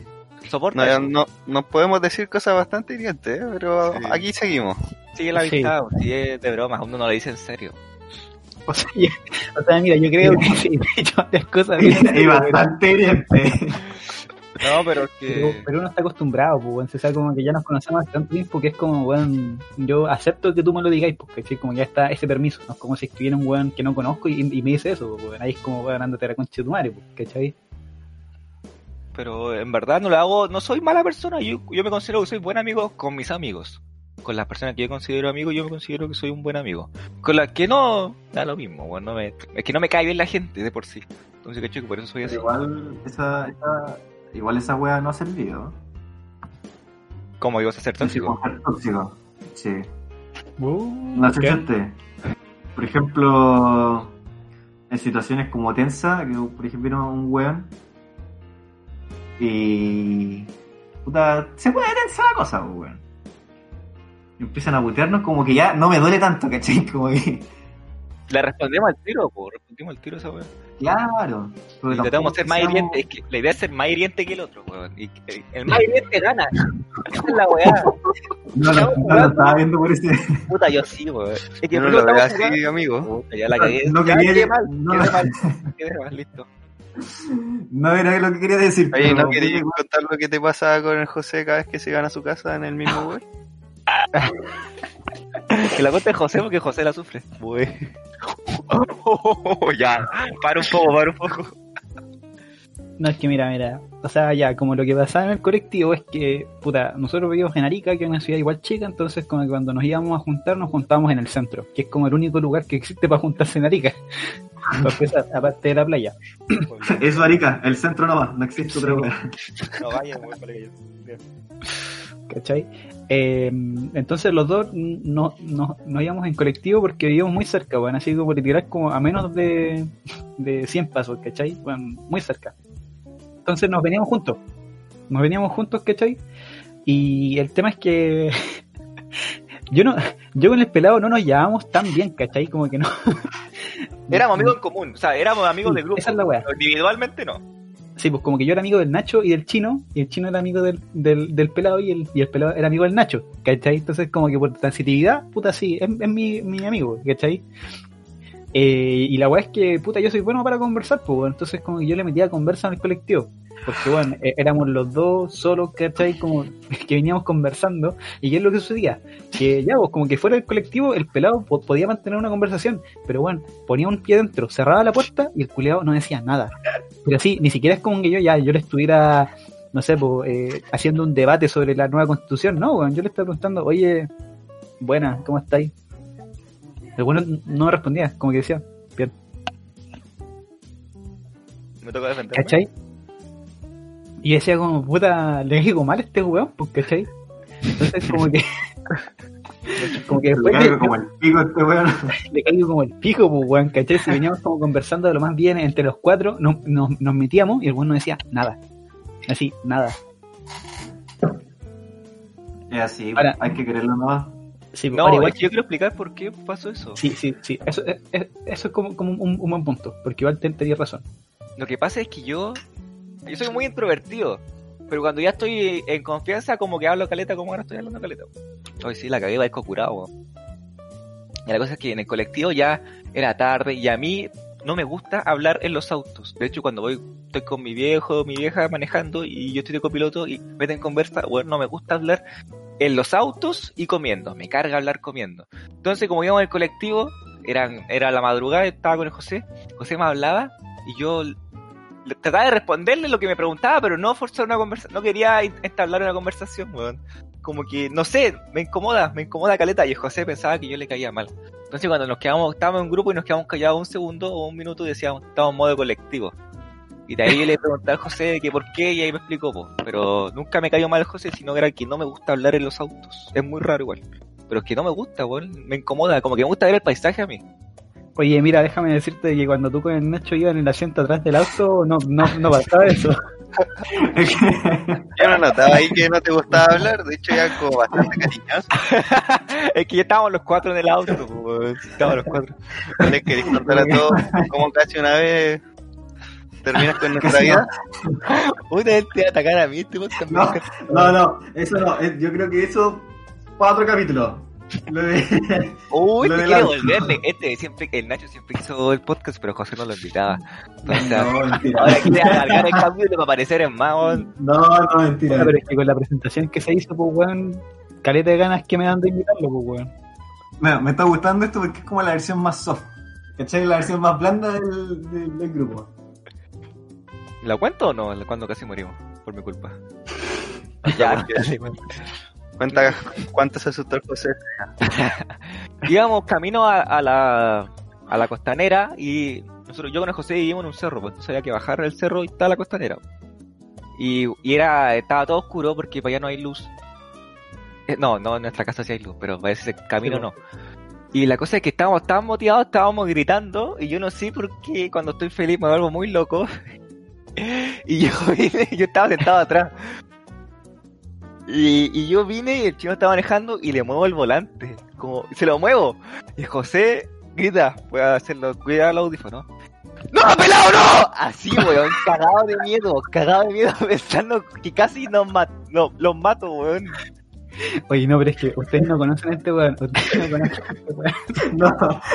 soporta no, no, nos podemos decir cosas bastante hirientes, ¿eh? pero Sí. aquí seguimos. Sí, la Sí. amistad, sí, es de broma, uno no lo dice en serio. O sea, yo- o sea, mira, yo creo que sí, he hecho varias cosas bien en y bastante hiriente. No, pero es que... pero uno está acostumbrado, pues, weón. O sea, como que ya nos conocemos hace tanto tiempo que es como, weón, yo acepto que tú me lo digáis, porque ¿cachai? como ya está ese permiso, no es como si escribiera un weón que no conozco y, y me dice eso, pues. Ahí es como, weón, ándate a la concha de tu madre, pues, ¿cachai? Pero en verdad no lo hago, no soy mala persona, yo, yo me considero que soy buen amigo con mis amigos. Con las personas que yo considero amigos, yo me considero que soy un buen amigo. Con las que no, da lo mismo, bueno, no me, es que no me cae bien la gente de por sí. Entonces. Que por eso soy así. igual esa, esa, igual esa wea no ha servido. Como ibas a ser tóxico. Como ser tóxico. Sí. Uh, No. Por ejemplo, en situaciones como tensa, que por ejemplo vino un weón y. Puta, se puede tensar la cosa, pues, weón. Y empiezan a putearnos como que ya no me duele tanto, ¿cachai? Como que. Le respondemos al tiro, pues, respondimos al tiro esa weá. Claro. Intentamos ser más seamos- hirientes, es que la idea es ser más hiriente que el otro, weón. Y que el más hiriente gana. Esa es la weá. No, no, no lo estaba viendo por ese. Puta, yo sí, weón. Es que Yo no lo veo estamos así, jugando- amigo. Puta, ya la cagué. No Ya quería- quedé mal, no- quedé mal, quedé mal, listo. No era lo que quería decir. Oye, pero- ¿no querías contar lo que te pasa con el José cada vez que se gana a su casa en el mismo web? Que la cuenta es José porque José la sufre. Ya, para un poco, para un poco. No, es que mira, mira. O sea, ya, como lo que pasaba en el colectivo es que, puta, nosotros vivíamos en Arica, que es una ciudad igual chica, entonces como que cuando nos íbamos a juntar, nos juntábamos en el centro, que es como el único lugar que existe para juntarse en Arica. Aparte de la playa. Eso, Arica, el centro no va, no existe otra wea. No vaya, wey, para que yo- ¿cachai? Eh, entonces los dos no, no, nos íbamos en colectivo porque vivíamos muy cerca, bueno, así como literal como a menos de, de 100 pasos, ¿cachai? Bueno, muy cerca. Entonces nos veníamos juntos, nos veníamos juntos, ¿cachai? Y el tema es que yo no, yo con el pelado no nos llevábamos tan bien, ¿cachai? Como que no. Éramos amigos en común, o sea, éramos amigos Sí, de grupo. esa es la wea. pero Individualmente no. Sí, pues como que yo era amigo del Nacho y del Chino, y el Chino era amigo del, del, del pelado y el, y el pelado era amigo del Nacho, ¿cachai? Entonces como que por transitividad, puta, sí, es, es mi, mi amigo, ¿cachai? Eh, y la weá es que, puta, yo soy bueno para conversar, pues, entonces como que yo le metía a conversa el colectivo, porque, bueno, eh, éramos los dos solos, ¿cachai? Como que veníamos conversando, y ¿qué es lo que sucedía? Que ya, pues, como que fuera del colectivo, el pelado po- podía mantener una conversación, pero bueno, ponía un pie dentro, cerraba la puerta y el culeado no decía nada. Pero sí, ni siquiera es como que yo ya yo le estuviera, no sé, po, eh, haciendo un debate sobre la nueva constitución, no. Yo le estaba preguntando, oye, buena, ¿cómo estáis? El bueno no me respondía, como que decía, bien, Me toca defender. ¿cachai? Y decía como, puta, le digo mal a este weón, pues, ¿cachai? Entonces como que... como que después Le caigo como el pico a este weón. le caigo como el pico, pues, weón, ¿cachai? Si veníamos como conversando de lo más bien entre los cuatro, nos, nos, nos metíamos y el weón no decía nada. Así, nada. Es así, Ahora- hay que quererlo nomás. Sí, No, igual yo quiero explicar por qué pasó eso. Sí, sí, sí. Eso, es- es- eso es como, como un, un buen punto, porque igual te- tenías razón. Lo que pasa es que yo, yo soy muy introvertido, pero cuando ya estoy en confianza, como que hablo caleta, como ahora estoy hablando caleta. Hoy sí, la cagué, va curado. Y la cosa es que en el colectivo ya era tarde y a mí no me gusta hablar en los autos. De hecho, cuando voy, estoy con mi viejo, mi vieja manejando y yo estoy de copiloto y meten conversa, bueno, no me gusta hablar en los autos y comiendo. Me carga hablar comiendo. Entonces, como íbamos en el colectivo, eran, era la madrugada, estaba con el José, José me hablaba y yo trataba de responderle lo que me preguntaba, pero no forzar una conversación, no quería entablar una conversación, weón. como que, no sé, me incomoda, me incomoda caleta. Y el José pensaba que yo le caía mal. Entonces cuando nos quedamos, estábamos en un grupo y nos quedamos callados un segundo o un minuto y decíamos, estábamos en modo colectivo. Y de ahí yo le pregunté al José que por qué y ahí me explicó, po. pero nunca me cayó mal José, sino que era que no me gusta hablar en los autos. Es muy raro igual. Pero es que no me gusta, weón. Me incomoda, como que me gusta ver el paisaje a mí. Oye, mira, déjame decirte que cuando tú con el Nacho iban en el asiento atrás del auto, no, no, no pasaba eso. Yo no notaba ahí que no te gustaba hablar, de hecho ya como bastante cariñoso. es que ya estábamos los cuatro en el auto, po, weón. Estábamos los cuatro. ¿No les queréis contar a todos cómo casi una vez terminas con nuestra vida? Una vez te va a atacar a mí, este me No, no, no, eso no. eh, Yo creo que eso para otro capítulo. Lo de- Uy, Lo te auto. volverle. Este siempre, el Nacho siempre hizo el podcast, pero José no lo invitaba. Entonces, No, mentira. ahora quiere alargar el capítulo para aparecer en más, weón. No, no, mentira. Pero es que con la presentación que se hizo, pues, weón, caleta de ganas que me dan de invitarlo, pues, weón. Bueno, me está gustando esto porque es como la versión más soft. ¿Cachai? La versión más blanda del, del, del grupo. ¿La cuento o no? Cuando casi morimos, por mi culpa. ya. Cuenta cuánto se asustó el José. íbamos camino a, a la, a la costanera y nosotros, yo con el José vivimos en un cerro, pues entonces había que bajar el cerro y está la costanera. Y, y era, estaba todo oscuro porque para allá no hay luz. Eh, no, no, en nuestra casa sí hay luz, pero para ese camino Sí, no. Y la cosa es que estábamos tan motivados, estábamos gritando, y yo no sé por qué cuando estoy feliz me vuelvo muy loco. Y yo vine, yo estaba sentado atrás. Y, y yo vine y el chino estaba manejando y le muevo el volante. Como, se lo muevo. Y José grita, voy a hacerlo, cuida el audífono. ¡No, pelado, no! Así, weón, cagado de miedo, cagado de miedo, pensando que casi nos los mato, weón. Oye, no, pero es que ustedes no conocen a este weón. Ustedes no conocen a este weón. No,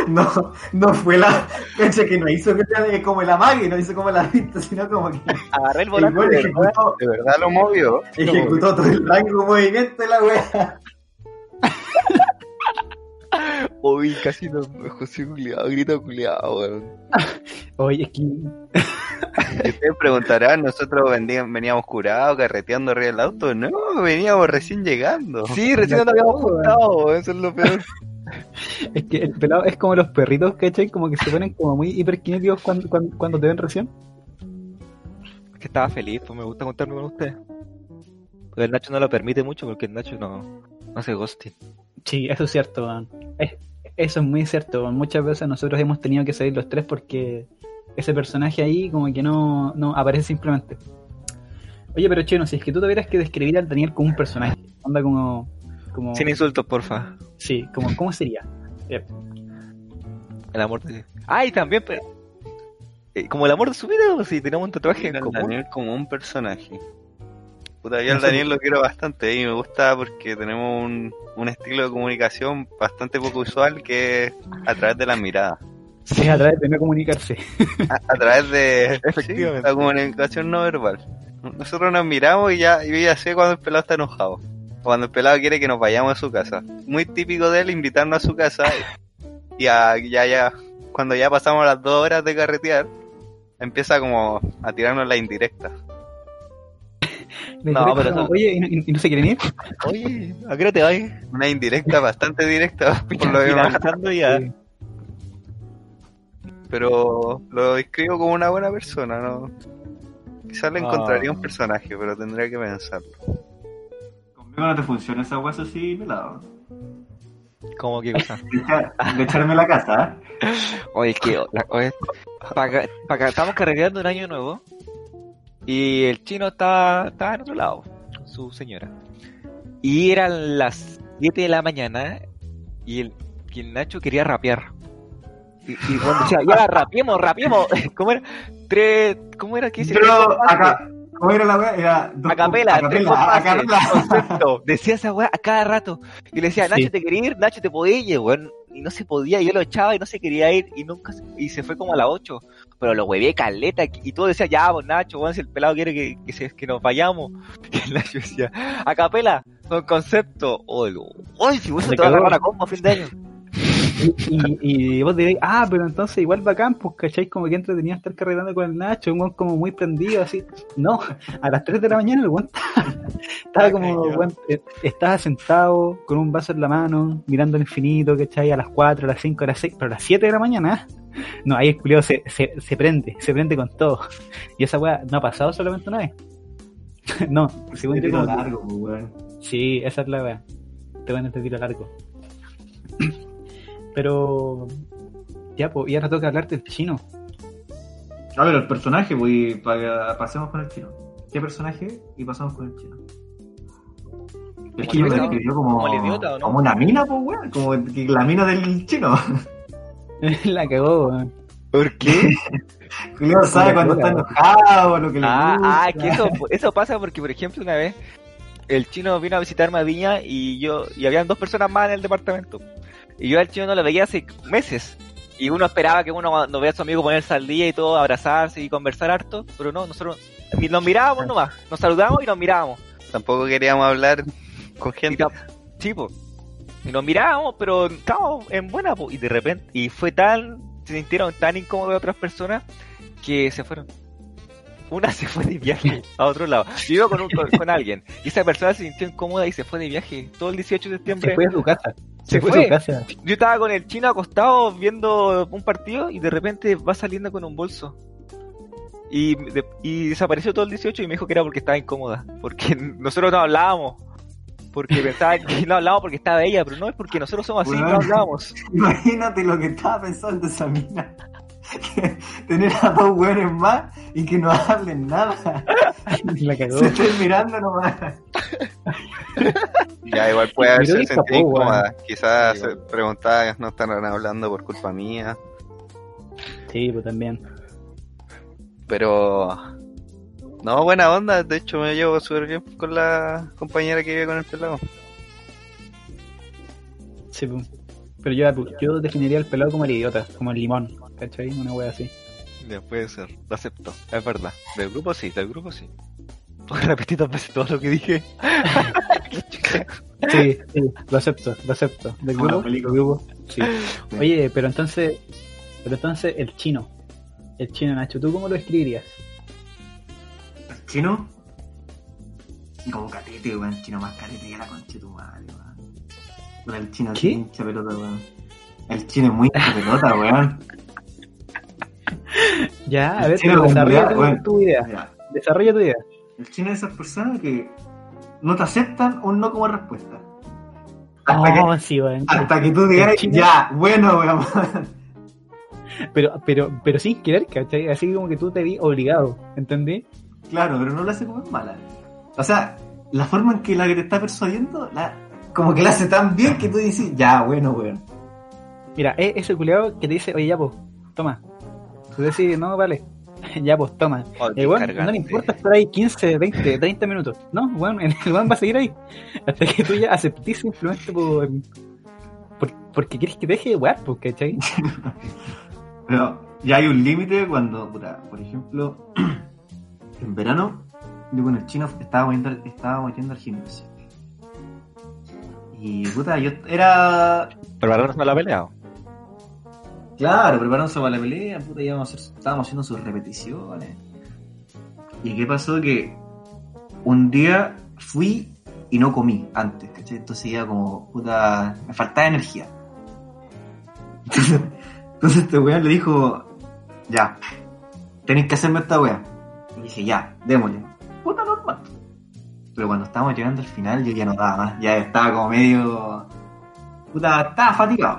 no, no fue la. Cacha que no hizo como el amague, no hizo como la vista, sino como que Agarré el el volante. de verdad. ejecutó, De verdad lo movió. ejecutó todo el rango movimiento de la wea. Uy, casi nos José culiado, grito culiado, weón. Oye, es que. Y ustedes preguntarán, nosotros veníamos curados, carreteando arriba del auto. No, veníamos recién llegando. Sí, recién nos habíamos juntado, eso es lo peor. Es que el pelado es como los perritos, ¿cachai? Como que se ponen como muy hiperkinéticos cuando, cuando, cuando te ven recién. Es que estaba feliz, pues me gusta contarme con ustedes. Pero el Nacho no lo permite mucho porque el Nacho no, no hace ghosting. Sí, eso es cierto. Es- eso es muy cierto. Muchas veces nosotros hemos tenido que salir los tres porque ese personaje ahí como que no, no aparece simplemente. Oye, pero Cheno, si es que tú tuvieras que describir al Daniel como un personaje, onda como... como Sin insultos, porfa. sí, como, ¿cómo sería? El amor de... Ay, también, pero... eh, como el amor de su vida, o si tenemos un tatuaje en El común. Daniel como un personaje. Puta, yo al. Daniel lo quiero bastante y me gusta porque tenemos un, un estilo de comunicación bastante poco usual que es a través de la mirada. Sí, a través de no comunicarse. A, a través de Efectivamente. sí, la comunicación no verbal. Nosotros nos miramos y ya, yo ya sé cuando el pelado está enojado. O cuando el pelado quiere que nos vayamos a su casa. Muy típico de él invitarnos a su casa y a- ya, ya, cuando ya pasamos las dos horas de carretear, empieza como a tirarnos la indirecta. No, pero como, no. Oye, ¿y no, y no se quieren ir? Oye, ¿a qué hora te vas? Una indirecta bastante directa, por lo. Finalizando ya. Sí. Pero lo describo como una buena persona, ¿no? Quizás le Ah. encontraría un personaje, pero tendría que pensarlo. Conmigo no te funciona esa wea, eso sí, pelado. ¿Cómo que cosa? De, echar- de echarme la casa, ¿eh? Oye, es que la- oye, pa' acá- pa' acá estamos carreteando un año nuevo y el chino estaba, estaba en otro lado su señora. Y eran las 7 de la mañana y el, Nacho quería rapear. Y, y cuando decía, ya rapiemos, rapiemos. ¿Cómo era? Tres, ¿Cómo era? ¿Qué dice? Pero acá, ¿cómo era la wea? Era Acapela, acapela, acapela. concepto. Decía esa weá a cada rato. Y le decía, Nacho, Sí. te quería ir, Nacho, te podía ir, weón. Y no se podía, y yo lo echaba y no se quería ir, y nunca se, y se fue como a las 8. Pero lo huevé caleta, y todo decía, ya, pues Nacho, weón, si el pelado quiere que, que, se- que nos vayamos. Y el Nacho decía, a capela, con concepto. Oh, si vos Se te vas a agarrar la compa a fin de año. Y, y vos diréis, ah, pero entonces igual bacán, pues, ¿cachai? Como que entretenido estar carretando con el Nacho, un como muy prendido, así. No, a las 3 de la mañana el weón estaba como, weón, eh, estaba sentado con un vaso en la mano, mirando el infinito, ¿cachai? A las 4, a las 5, a las 6, pero a las 7 de la mañana, no, ahí el culiao se, se, se prende, se prende con todo. Y esa weá no ha pasado solamente una vez. no, según yo Tiro como largo, pues, weón. Sí, esa es la weá. Te van a este tiro largo. Pero. Ya, pues, y ahora toca hablarte del chino. A ver, el personaje, pues, para pasemos con el chino. ¿Qué personaje? Y pasamos con el chino. Chino el se idiota, describió como, como idiota, ¿o no? como una mina, pues, weón. Como que la mina del chino. la cagó, weón. ¿Por qué? Julio sabe cuando está enojado, lo que le Ah, gusta. ah, que eso, eso pasa porque, por ejemplo, una vez el chino vino a visitarme a Viña y yo y habían dos personas más en el departamento. Y yo al chino no lo veía hace meses. Y uno esperaba que uno no vea a su amigo ponerse al día y todo, abrazarse y conversar harto, pero no, nosotros nos mirábamos nomás, nos saludamos y nos mirábamos. Tampoco queríamos hablar con gente. sí, po. y nos mirábamos, pero estábamos en buena, po. y de repente, y fue tan, se sintieron tan incómodos otras personas que se fueron. Una se fue de viaje a otro lado. Yo iba con, un- con, con alguien y esa persona se sintió incómoda y se fue de viaje todo el 18 de septiembre. Se fue a su casa. Se Se fue fue. a su casa. Yo estaba con el chino acostado viendo un partido y de repente va saliendo con un bolso. Y, de- y desapareció todo el 18 y me dijo que era porque estaba incómoda. Porque nosotros no hablábamos. Porque pensaba que no hablábamos porque estaba ella, pero no es porque nosotros somos así, no hablábamos. Imagínate lo que estaba pensando esa mina. Tener a dos weones más y que no hablen nada. La cagó. Se estén mirando nomás. Ya, igual puede haberse sentido incómoda. Quizás Sí, preguntaba, no están hablando por culpa mía. Sí, pues también. Pero. No, buena onda. De hecho, me llevo súper bien con la compañera que vive con el pelado. Sí, pues. Pero yo, yo definiría el pelado como el idiota, como el limón. ¿Cachai? Una wea así. Ya puede ser, lo acepto, es verdad. Del grupo sí, del grupo sí. Repetí dos veces todo lo que dije. Sí, sí, lo acepto, lo acepto. Del la grupo, del grupo, sí. Oye, pero entonces, pero entonces el chino, el chino Nacho, ¿tú cómo lo escribirías? ¿El chino? Como catete, weón. Chino más catete que la concha de tu madre, weón. El chino es hincha pelota, weón. El chino es muy hincha pelota, weón. Ya, a El ver, desarrolla bueno. tu idea, Ya. desarrolla tu idea. El chino es esas personas que no te aceptan un no como respuesta. Hasta, Oh, que, sí, hasta que tú digas, El ya, bueno, weón. Pero, pero, pero sin querer, ¿cachai? Así como que tú te vi obligado, ¿entendí? Claro, pero no lo hace como en mala. O sea, la forma en que la que te está persuadiendo, la, como que la hace tan bien que tú dices, ya, bueno, weón. Mira, es ese culiado que te dice, oye, ya, pues, toma. Tú decís, no, vale. ya, pues, toma. Oh, Eh, bueno, no le importa estar ahí 15, 20, 30 minutos. No, bueno, el weón va a seguir ahí. Hasta que tú ya aceptís simplemente por, por- porque quieres que deje de wear, pues, ¿cachai? Pero ya hay un límite cuando, puta, por ejemplo, en verano, yo con el chino estábamos yendo, al- estábamos yendo al gimnasio. Y puta, yo era. Prepararnos a la pelea. Claro, preparándose para la pelea, puta, íbamos a hacer- estábamos haciendo sus repeticiones. ¿Y qué pasó? Que un día fui y no comí antes, ¿cachai? Entonces iba como, puta, me faltaba energía. Entonces, entonces este weón le dijo, ya, tenéis que hacerme esta weá. Y dije, ya, démosle. Puta normal. Pero cuando estábamos llegando al final yo ya no daba más, ya estaba como medio... Puta, estaba fatigado.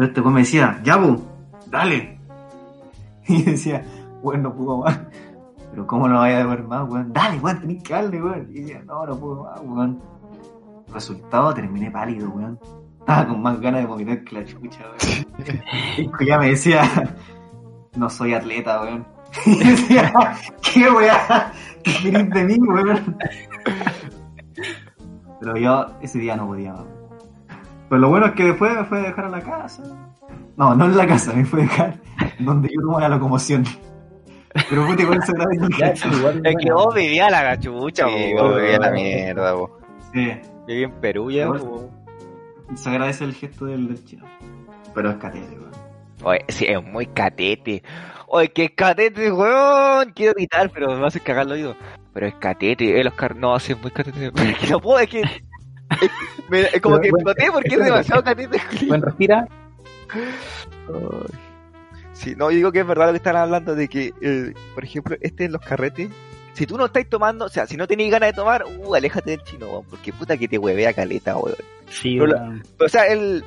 Pero este weón me decía, ya, bu, dale. Y decía, weón, no puedo más. Pero ¿cómo no vaya a devolver más, weón? Dale, weón, tenés que darle, weón. Y decía, no, no puedo más, weón. Resultado, terminé pálido, weón. Estaba con más ganas de vomitar que la chucha, weón. Y ya me decía, no soy atleta, weón. Y decía, ¿qué weá? ¿Qué querés de mí, weón? Pero yo ese día no podía más. Pero lo bueno es que después me fue a dejar a la casa. No, no en la casa, me fue a dejar donde yo tomo la locomoción. Pero puta, igual se igual, Es que vos vivías la gachucha, Sí, vos vivías la mierda, vos. Sí. Viví en Perú ya, po. se agradece el gesto del, del chino. Pero es catete, weón. Oye, sí, es muy catete. Oye, que es catete, weón. Quiero gritar, pero me va a hacer cagar el oído. Pero es catete, el Oscar. No, sí, es muy catete. Pero es que no puedo, es que. Es, como que exploté porque es demasiado catete. Bueno, respira. Sí, no, yo digo que es verdad lo que están hablando de que, eh, por ejemplo, este en los carretes, si tú no estás tomando, o sea, si no tenéis ganas de tomar, uh, aléjate del chino, weón, porque puta que te huevea caleta, weón. Sí, weón. O sea, él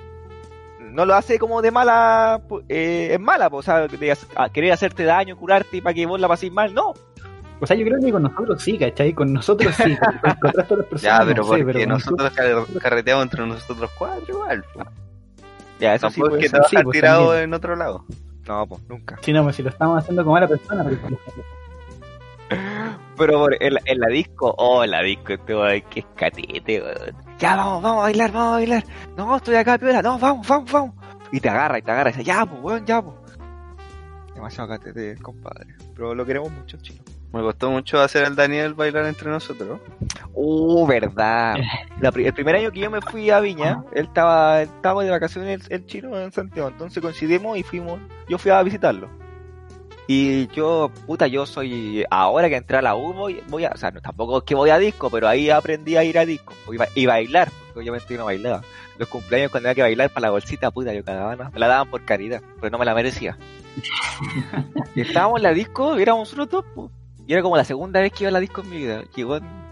no lo hace como de mala, eh, es mala, po, o sea, de a querer hacerte daño, curarte para que vos la paséis mal, no. O sea, yo creo que con nosotros sí, ¿cachai? Con nosotros sí. Con, con el resto de las personas Ya, pero no sé, porque nosotros car- carreteamos entre nosotros cuatro igual. Ya, eso sí, Tampoco es que ser. te sí, a pues, tirado también. en otro lado. No, pues, nunca. Sí, no, pues si lo estamos haciendo con mala persona, pero Pero por, en, la, en la disco, oh, en la disco, este weón, que es catete, weón. Ya, vamos, vamos a bailar, vamos a bailar. No, estoy acá, piola, no, vamos, vamos, vamos. Y te agarra, y te agarra, y dice, ya, pues, weón, ya, pues. Demasiado catete, compadre. Pero lo queremos mucho, chino. Me costó mucho hacer al Daniel bailar entre nosotros. Uh, verdad. La pri- el primer año que yo me fui a Viña, él estaba, estaba de vacaciones el, el chino en Santiago, entonces coincidimos y fuimos, yo fui a visitarlo. Y yo, puta, yo soy, ahora que entré a la U, voy, voy a, o sea, no, tampoco es que voy a disco, pero ahí aprendí a ir a disco y, ba- y bailar, porque obviamente yo no bailaba. Los cumpleaños cuando había que bailar para la bolsita, puta, yo cagaba, ¿no? me la daban por caridad, pero no me la merecía. y estábamos en la disco, y éramos solo dos, pues. Y era como la segunda vez que iba a la disco en mi vida. Llegó en-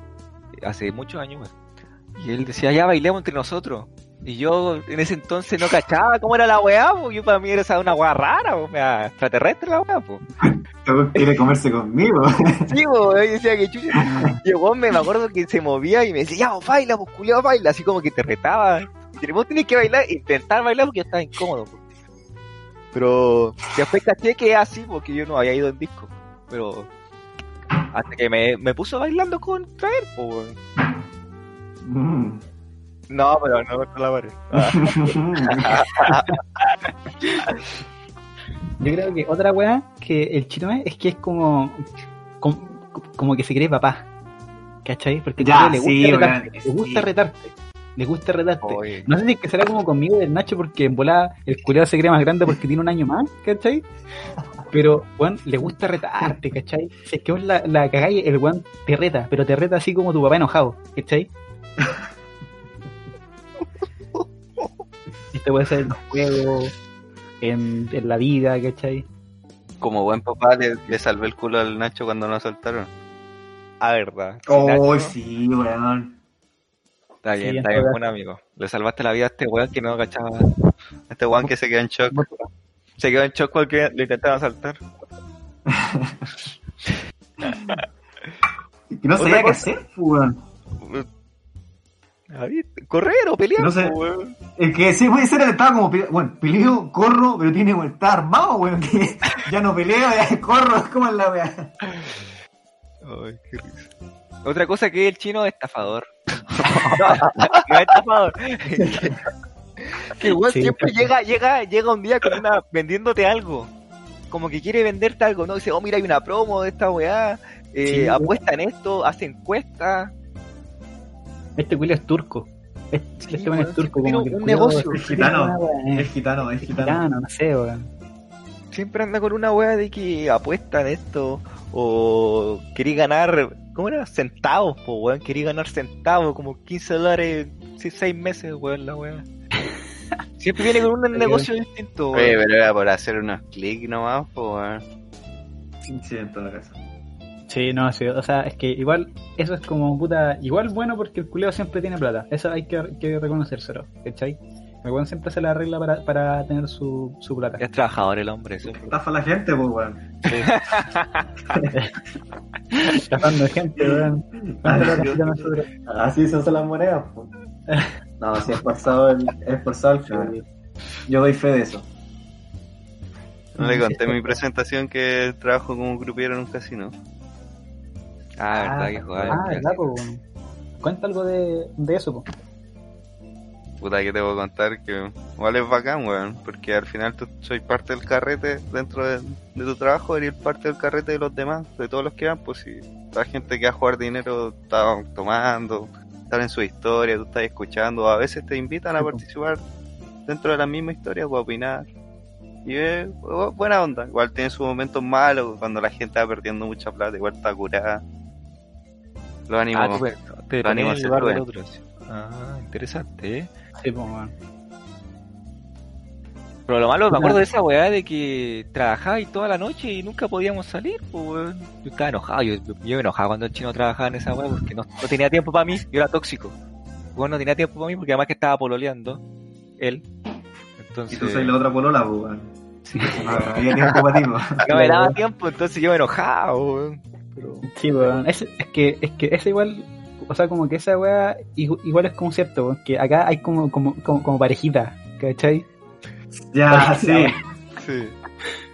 hace muchos años, weón. Y él decía, ya bailemos entre nosotros. Y yo en ese entonces no cachaba cómo era la weá, pues yo para mí era una weá rara, mea, extraterrestre la weá, pues. Weón quiere comerse conmigo. Sí, pues, y decía que chucha. Y me, me acuerdo que se movía y me decía, ya, vos baila, pues culiao, baila, así como que te retaba. Y vos tenés que bailar, intentar bailar porque yo estaba incómodo, pues. Pero después caché que es así porque yo no había ido en disco. Pero hasta que me, me puso bailando contra él, pues. weón. Mm. No, pero no contra la pared. Yo creo que otra weá que el chino es, es que es como, como, como que se cree papá. ¿Cachai? Porque Ya, le gusta sí, retarte. le gusta sí. retarte. Le gusta retarte. Oye. No sé si es que será como conmigo del Nacho porque en volada el culiado se cree más grande porque tiene un año más, ¿cachai? Pero, weón, le gusta retarte, ¿cachai? Si es que vos la, la cagáis, el weón te reta, pero te reta así como tu papá enojado, ¿cachai? Esto puede ser en los juegos, en, en la vida, ¿cachai? Como buen papá le, le salvé el culo al Nacho cuando nos soltaron. Ah, verdad. Oh, Nacho, sí, weón. Está bien, Sí, está en bien, buen amigo. Le salvaste la vida a este weón que no cachaba. Este weón que se quedó en shock. Se quedó en shock porque le intentaban saltar. Que no sabía qué hacer, weón. Ahí, Correr o pelear, No sé. po, weón. Es que sí, puede ser, estaba como, bueno, peleo, corro, pero tiene como, está armado, weón, que ya no peleo, ya corro, es como en la weá. Ay, qué risa. Otra cosa que el chino es estafador. no, no es estafador. Que Sí, siempre llega, llega, llega un día con una vendiéndote algo. Como que quiere venderte algo, ¿no? Dice, oh mira hay una promo de esta weá, eh, Sí, apuesta en esto, hace encuestas. Este culiao es turco. Este, Sí, este weón es turco, como un que culiao negocio. es Gitano. Es gitano, es gitano. no sé, weón. Siempre anda con una weá de que apuesta en esto. O quería ganar, ¿cómo era? Centavos, po, weón. Quería ganar centavos, como 15 dólares, 6 meses, weón, la weá. Siempre viene con un negocio distinto, Oye, pero era por hacer unos clics nomás, pues weón. Sí, en todo caso. Sí, no, sí, o sea, es que igual, eso es como puta, igual bueno porque el culeo siempre tiene plata, eso hay que, que reconocérselo, ¿cachai? El weón siempre se la arregla para, para tener su, su plata. Es trabajador el hombre, eso. Estafa a la gente, pues, weón. Estafando gente, weón. Así se hacen las monedas, pues. No, es esforzado el, es esforzado el. Yo doy fe de eso. No le conté mi presentación que trabajo como grupiero en un casino. Ah, verdad que jugaba. Ah, verdad, pues. Cuenta algo de, de eso, pues. Puta que te voy a contar que igual es bacán, weón, porque al final tú soy parte del carrete dentro de, de tu trabajo, eres parte del carrete de los demás, de todos los que van, pues si la gente que va a jugar dinero está tomando, salen su historia, tú estás escuchando, a veces te invitan a participar dentro de la misma historia, para opinar. Y es bu- buena onda, igual tiene sus momentos malos, cuando la gente va perdiendo mucha plata, igual está curada. Los ánimos. Ah, pues, te a en. Ah, interesante, ¿eh? Sí, pues. Pero lo malo, me acuerdo de esa weá de que trabajaba y toda la noche y nunca podíamos salir, pues weón. Yo estaba enojado, yo, me enojaba cuando el chino trabajaba en esa weá porque no, no tenía tiempo para mí, yo era tóxico. Bueno, no tenía tiempo para mí porque además que estaba pololeando, él. Entonces, Y tú soy la otra polola, pues, weón. sí, No, había tiempo para ti, pues. no me daba tiempo, entonces yo me enojaba, weón. Pero, Sí, weón. Es, es que, es que esa igual, o sea, como que esa weá igu- igual es como cierto, weón, que acá hay como, como, como, como parejita, ¿cachai? Ya, sí. Sí.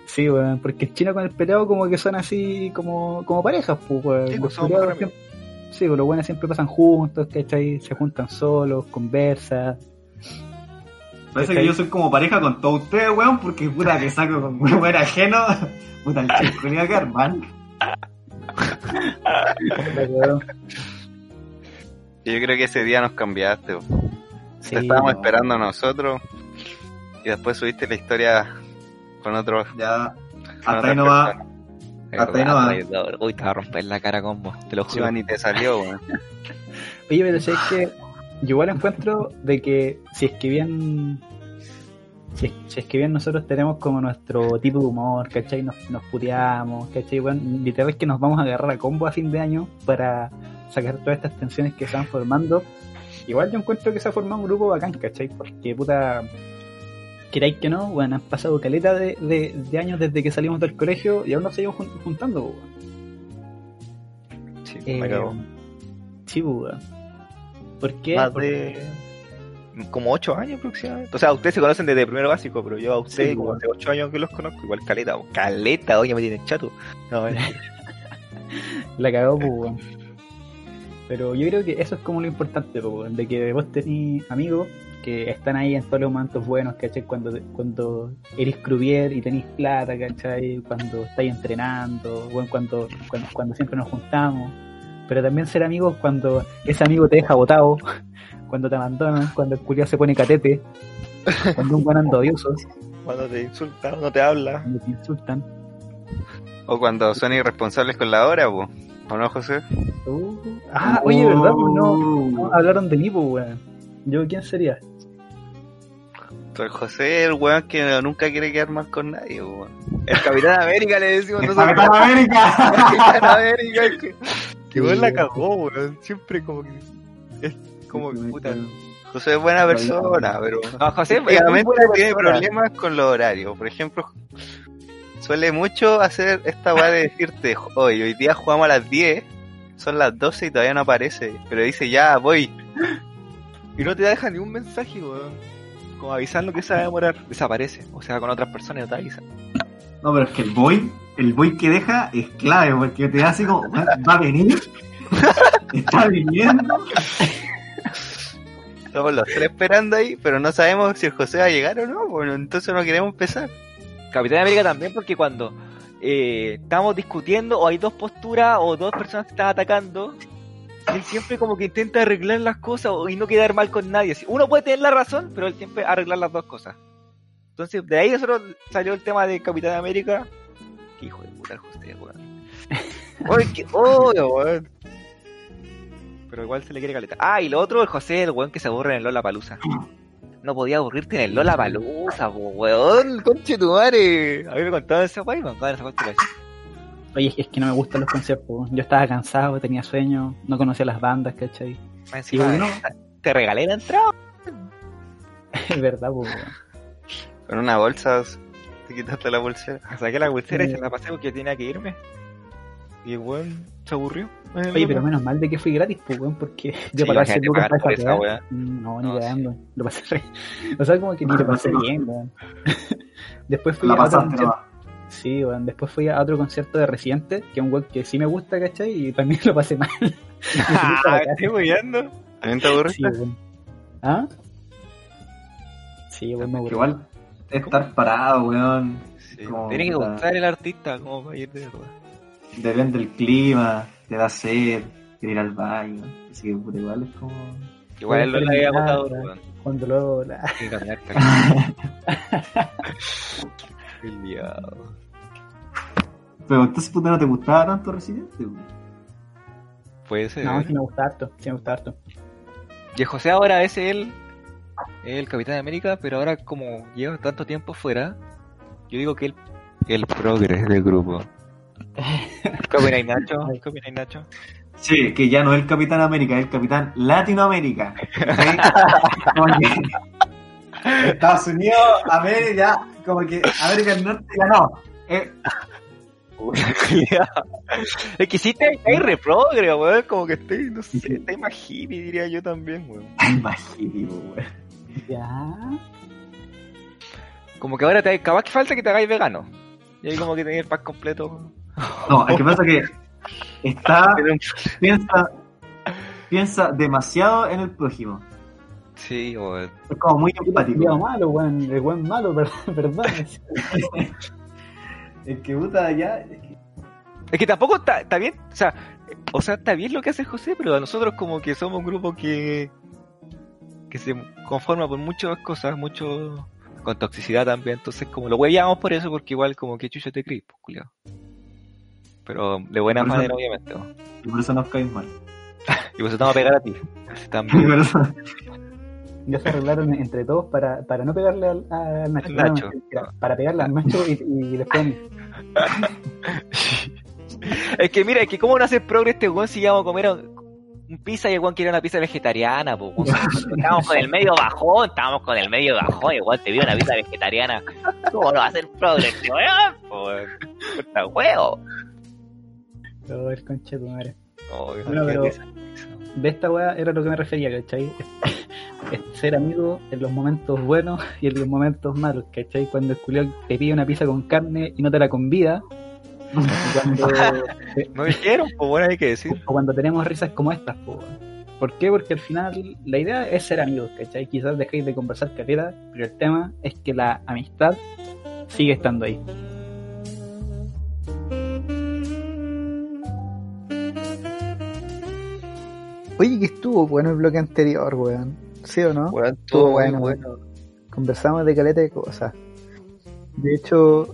Sí, weón, porque el chino con el pelado como que son así como, como parejas, pues, weón. Sí, pues, Los siempre- Sí, pues, los buenos siempre pasan juntos, ¿cachai? Se juntan solos, conversan. Parece que yo soy como pareja con todos ustedes, weón, porque puta que saco con un weón ajeno. Puta, el chico le va a quedar mal. weón. Y Yo creo que ese día nos cambiaste. Sí, te estábamos no. esperando a nosotros y después subiste la historia con otro. Ya. con Hasta ahí no va. Hasta ahí no va. Uy, te va a romper la cara con vos, te lo juro. Ni te salió, weón. Oye, pero sé que yo igual encuentro de que si es que bien si es, si es que bien nosotros tenemos como nuestro tipo de humor, ¿cachai? Nos, nos puteamos, ¿cachai? Bueno, literal es que nos vamos a agarrar a combo a fin de año para sacar todas estas tensiones que se van formando. Igual yo encuentro que se ha formado un grupo bacán, ¿cachai? Porque puta, queráis que no, bueno, han pasado caleta de, de, de años desde que salimos del colegio y aún nos seguimos jun- juntando, weón. Sí, Eh, me cago. sí, weón. ¿Por qué? Más Porque- de como 8 años aproximadamente. O sea, ustedes se conocen desde primero básico, pero yo a ustedes Sí, como hace 8 años que los conozco, igual caleta, o caleta, oye, me tienen chato. No. La cagó, pues, weón. Pero yo creo que eso es como lo importante, pues, weón, de que vos tenés amigos que están ahí en todos los momentos buenos, ¿cachai? Cuando, cuando eres croupier y tenés plata, ¿cachai? Cuando estáis entrenando, bueno, cuando, cuando, cuando siempre nos juntamos. Pero también ser amigos cuando ese amigo te deja botado, cuando te abandonan, cuando el culiao se pone catete, cuando un buen anda odioso, cuando te insultan, no te habla. cuando te insultan. O cuando son irresponsables con la hora, po. ¿o no, José? Uh, ah, oye, ¿verdad? Pues no, Uh. no hablaron de mí, pues, weón. ¿Yo quién sería? El José es el weón que nunca quiere quedar mal con nadie, weón. El Capitán América le decimos ¡El nosotros. Capitán América! Capitán América, que, que weón la cagó, weón. Siempre como que. Es como que puta. José es buena persona, pero No, José buena tiene persona. problemas con los horarios. Por ejemplo, suele mucho hacer esta weá de decirte, hoy, hoy día jugamos a las 10, son las 12 y todavía no aparece. Pero dice, ya, voy. Y no te deja ni un mensaje, weón. Como avisando que se va a demorar. Desaparece. O sea, con otras personas no te avisa. No, pero es que el boy, el boy que deja es clave, porque te da así como, va a venir, está viniendo. Estamos los tres esperando ahí, pero no sabemos si el José va a llegar o no. Bueno, entonces no queremos empezar. Capitán América también porque cuando eh, estamos discutiendo o hay dos posturas o dos personas que están atacando, él siempre como que intenta arreglar las cosas y no quedar mal con nadie. Uno puede tener la razón, pero él siempre arreglar las dos cosas. Entonces, de ahí nosotros salió el tema de Capitán América. Qué hijo de puta el José, weón. Oye, qué odio, weón. Pero igual se le quiere caleta. Ah, y lo otro, el José, el weón que se aburre en el Lola Palusa. No podía aburrirte en el Lola Palusa, weón. Conche tu madre. A mí me contaban esa weón y me contaban esa weón. Oye, es que no me gustan los conciertos. Yo estaba cansado, tenía sueño, no conocía las bandas, ¿cachai? Encima, Y uno- te regalé la entrada. Es verdad, pues. weón. Con una bolsa, te quitaste la bolsera. Saqué la pulsera y Sí. se la pasé porque tenía que irme. Y el weón se aburrió. Oye, pero menos mal de que fui gratis, pues, weón, porque yo Sí, para hacer lucas para esa weá, No, ni No, cagando. Lo pasé re. O sea, como que ni lo pasé bien, weón. Después fui La a otro. Sí, weón. Después fui a otro concierto de Residente, que es un weón que sí me gusta, ¿cachai? Y también lo pasé mal. Ah, estoy weyando. ¿También te aburriste? Sí, weón. ¿Ah? Sí, weón, me aburrí. Igual, estar parado, weón. Sí. Como, Tiene que gustar el artista como para ir de verdad. Depende del clima, te da sed. quiere ir al baño. Así que puta, igual es como. Igual él lo había Nada, votado, nada. weón. Cuando luego la... Tiene que caminar, caminar. Qué liado. Pero entonces puta no te gustaba tanto Residente? Puede ser. No, ¿eh? sí me gusta harto, sí me gusta harto. Y José ahora es el, el Capitán de América, pero ahora como lleva tanto tiempo fuera, yo digo que el, el progres del grupo. ¿Qué opináis, Nacho? ¿Qué opináis, Nacho? Sí, que ya no es el Capitán América, es el Capitán Latinoamérica. ¿sí? Estados Unidos, América, ya, como que América del Norte ya no. Eh, es que sí, te hay re progre, weón. Como que estoy, no sé, estoy más hippie, diría yo también, weón. Imagínate, weón. Ya. Como que ahora te, capaz que falta que te hagáis vegano. Y ahí como que tenéis el pack completo. No, es que pasa que está, piensa, piensa demasiado en el prójimo. Sí, weón. Es como muy empático. malo, weón. El weón malo, per- perdón. Es que puta ya. es que- tampoco está, está bien, o sea, o sea, está bien lo que hace José, pero a nosotros como que somos un grupo que que se conforma por muchas cosas, mucho con toxicidad también, entonces como lo hueveamos por eso, porque igual como que chucho te crees, pues, culiao. Pero de buena Por eso- manera, obviamente. ¿no? y por eso nos caes mal. Y pues estamos a pegar a ti. Y También. Ya se arreglaron entre todos para, para no pegarle al, al Nacho. Al Nacho. No, mentira, para pegarle al Nacho y, y después a mí. es que mira, es que cómo no hace progre este weón si íbamos a comer un, un pizza y el weón quiere una pizza vegetariana, weón. Estábamos con el medio bajón, estábamos con el medio bajón, igual te vio una pizza vegetariana. ¿Cómo no va a hacer progre este weón? Puta huevo. El concha de tu madre. Oh, Bueno, pero-. De esta weá era lo que me refería, ¿cachai? Es ser amigo en los momentos buenos y en los momentos malos, ¿cachai? Cuando el culiao te pide una pizza con carne y no te la convida. Cuando, No dijeron, pues bueno, hay que decir. o cuando tenemos risas como estas, weón. ¿Por qué? Porque al final la idea es ser amigos, ¿cachai? Quizás dejéis de conversar caleta, pero el tema es que la amistad sigue estando ahí. Oye, que estuvo bueno el bloque anterior, weón. ¿Sí o no? Weón, Estuvo bueno, bueno. Conversamos de caleta de cosas. De hecho,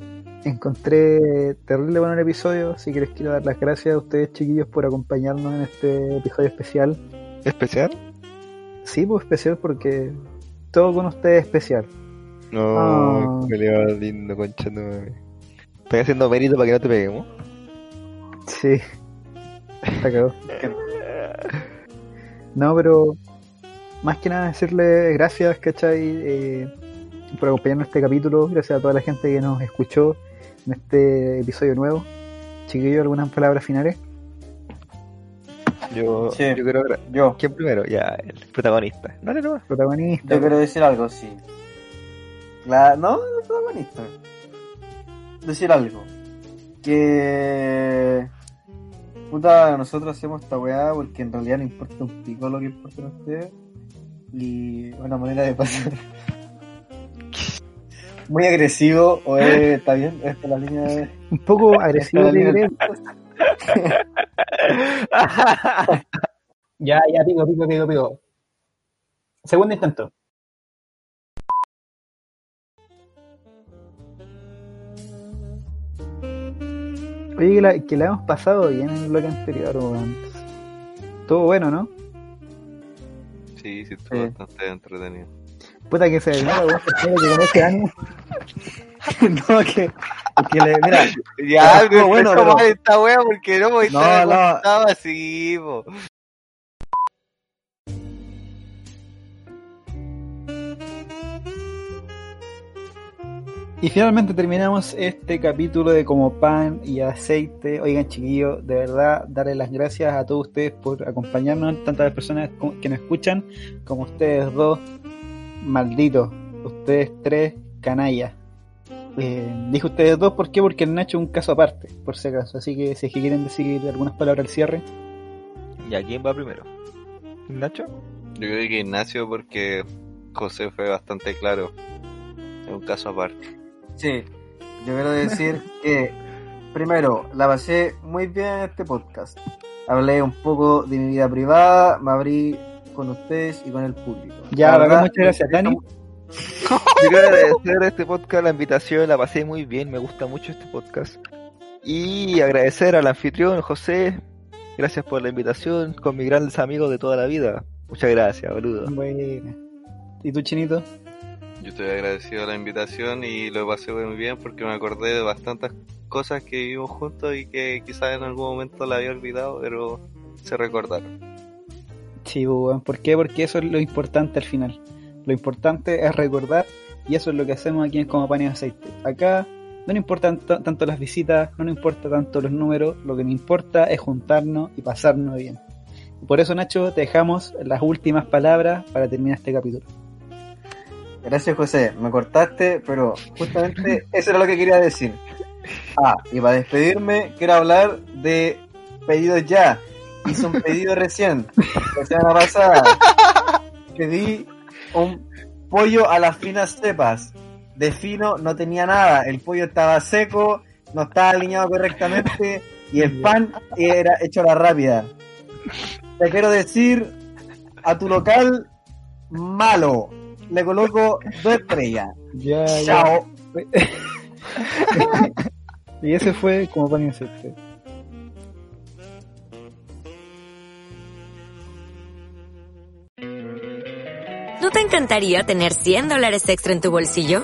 encontré terrible bueno el episodio, así que les quiero dar las gracias a ustedes, chiquillos, por acompañarnos en este episodio especial. ¿Especial? Sí, pues especial porque todo con ustedes es especial. No, Ah. qué lindo, lindo, concha no. Estoy haciendo mérito para que no te peguemos. Sí. Está cagado. No, pero más que nada decirle gracias, ¿cachai? Eh, por acompañarnos en este capítulo. Gracias a toda la gente que nos escuchó en este episodio nuevo. Chiquillos, ¿algunas palabras finales? Yo, Sí. yo quiero Yo, ¿Quién primero? Ya, el protagonista. Dale nomás. Protagonista. yo quiero decir algo, sí. La, no, no protagonista. Decir algo. Que. Puta, nosotros hacemos esta weá porque en realidad no importa un pico lo que importa a ustedes. Y una manera de pasar. Muy agresivo, o es, está bien, es por la línea de. Un poco agresivo, Esta diré. Ya, ya, pico, pico, pico, pico. Segundo intento. Oye, que la, que la hemos pasado bien en el bloque anterior, weón. Todo bueno, ¿no? Sí, sí, estuvo Sí. bastante entretenido. Puta que se ve, mira, weón, que con este ánimo. no, que, que le, mira, Ya, algo bueno, pero- esta wea porque no No, no. acostado así, po. Y finalmente terminamos este capítulo de Como Pan y Aceite. Oigan, chiquillos, de verdad, darle las gracias a todos ustedes por acompañarnos, tantas las personas que nos escuchan, como ustedes dos, malditos, ustedes tres, canallas. Eh, dijo ustedes dos, ¿por qué? Porque el Nacho es un caso aparte, por si acaso. Así que si es que quieren decir algunas palabras al cierre. ¿Y a quién va primero? ¿Nacho? Yo creo que Ignacio porque José fue bastante claro. Es un caso aparte. Sí, yo quiero decir que, primero, la pasé muy bien en este podcast. hablé un poco de mi vida privada, me abrí con ustedes y con el público. Ya, La verdad, muchas gracias, Dani. Quiero agradecer a este podcast la invitación, la pasé muy bien, me gusta mucho este podcast. Y agradecer al anfitrión José, gracias por la invitación, con mis grandes amigos de toda la vida. Muchas gracias, boludo. Buena. ¿Y tú, Chinito? Yo estoy agradecido a la invitación y lo pasé muy bien porque me acordé de bastantes cosas que vivimos juntos y que quizás en algún momento la había olvidado, pero se recordaron. Sí, pues. ¿por qué? Porque eso es lo importante al final. Lo importante es recordar y eso es lo que hacemos aquí en Como Pan y Aceite. Acá no nos importan tanto las visitas, no nos importa tanto los números, lo que nos importa es juntarnos y pasarnos bien. Por eso, Nacho, te dejamos las últimas palabras para terminar este capítulo. Gracias, José. Me cortaste, pero justamente eso era lo que quería decir. Ah, y para despedirme, quiero hablar de pedidos ya. Hice un pedido recién, la semana pasada. Pedí un pollo a las finas cepas. De fino no tenía nada. El pollo estaba seco, no estaba alineado correctamente y el pan era hecho a la rápida. Te quiero decir, a tu local, malo. Le coloco dos estrellas. Ya, ya. Chao. Y ese fue Como Pan y Aceite. ¿No te encantaría tener 100 dólares extra en tu bolsillo?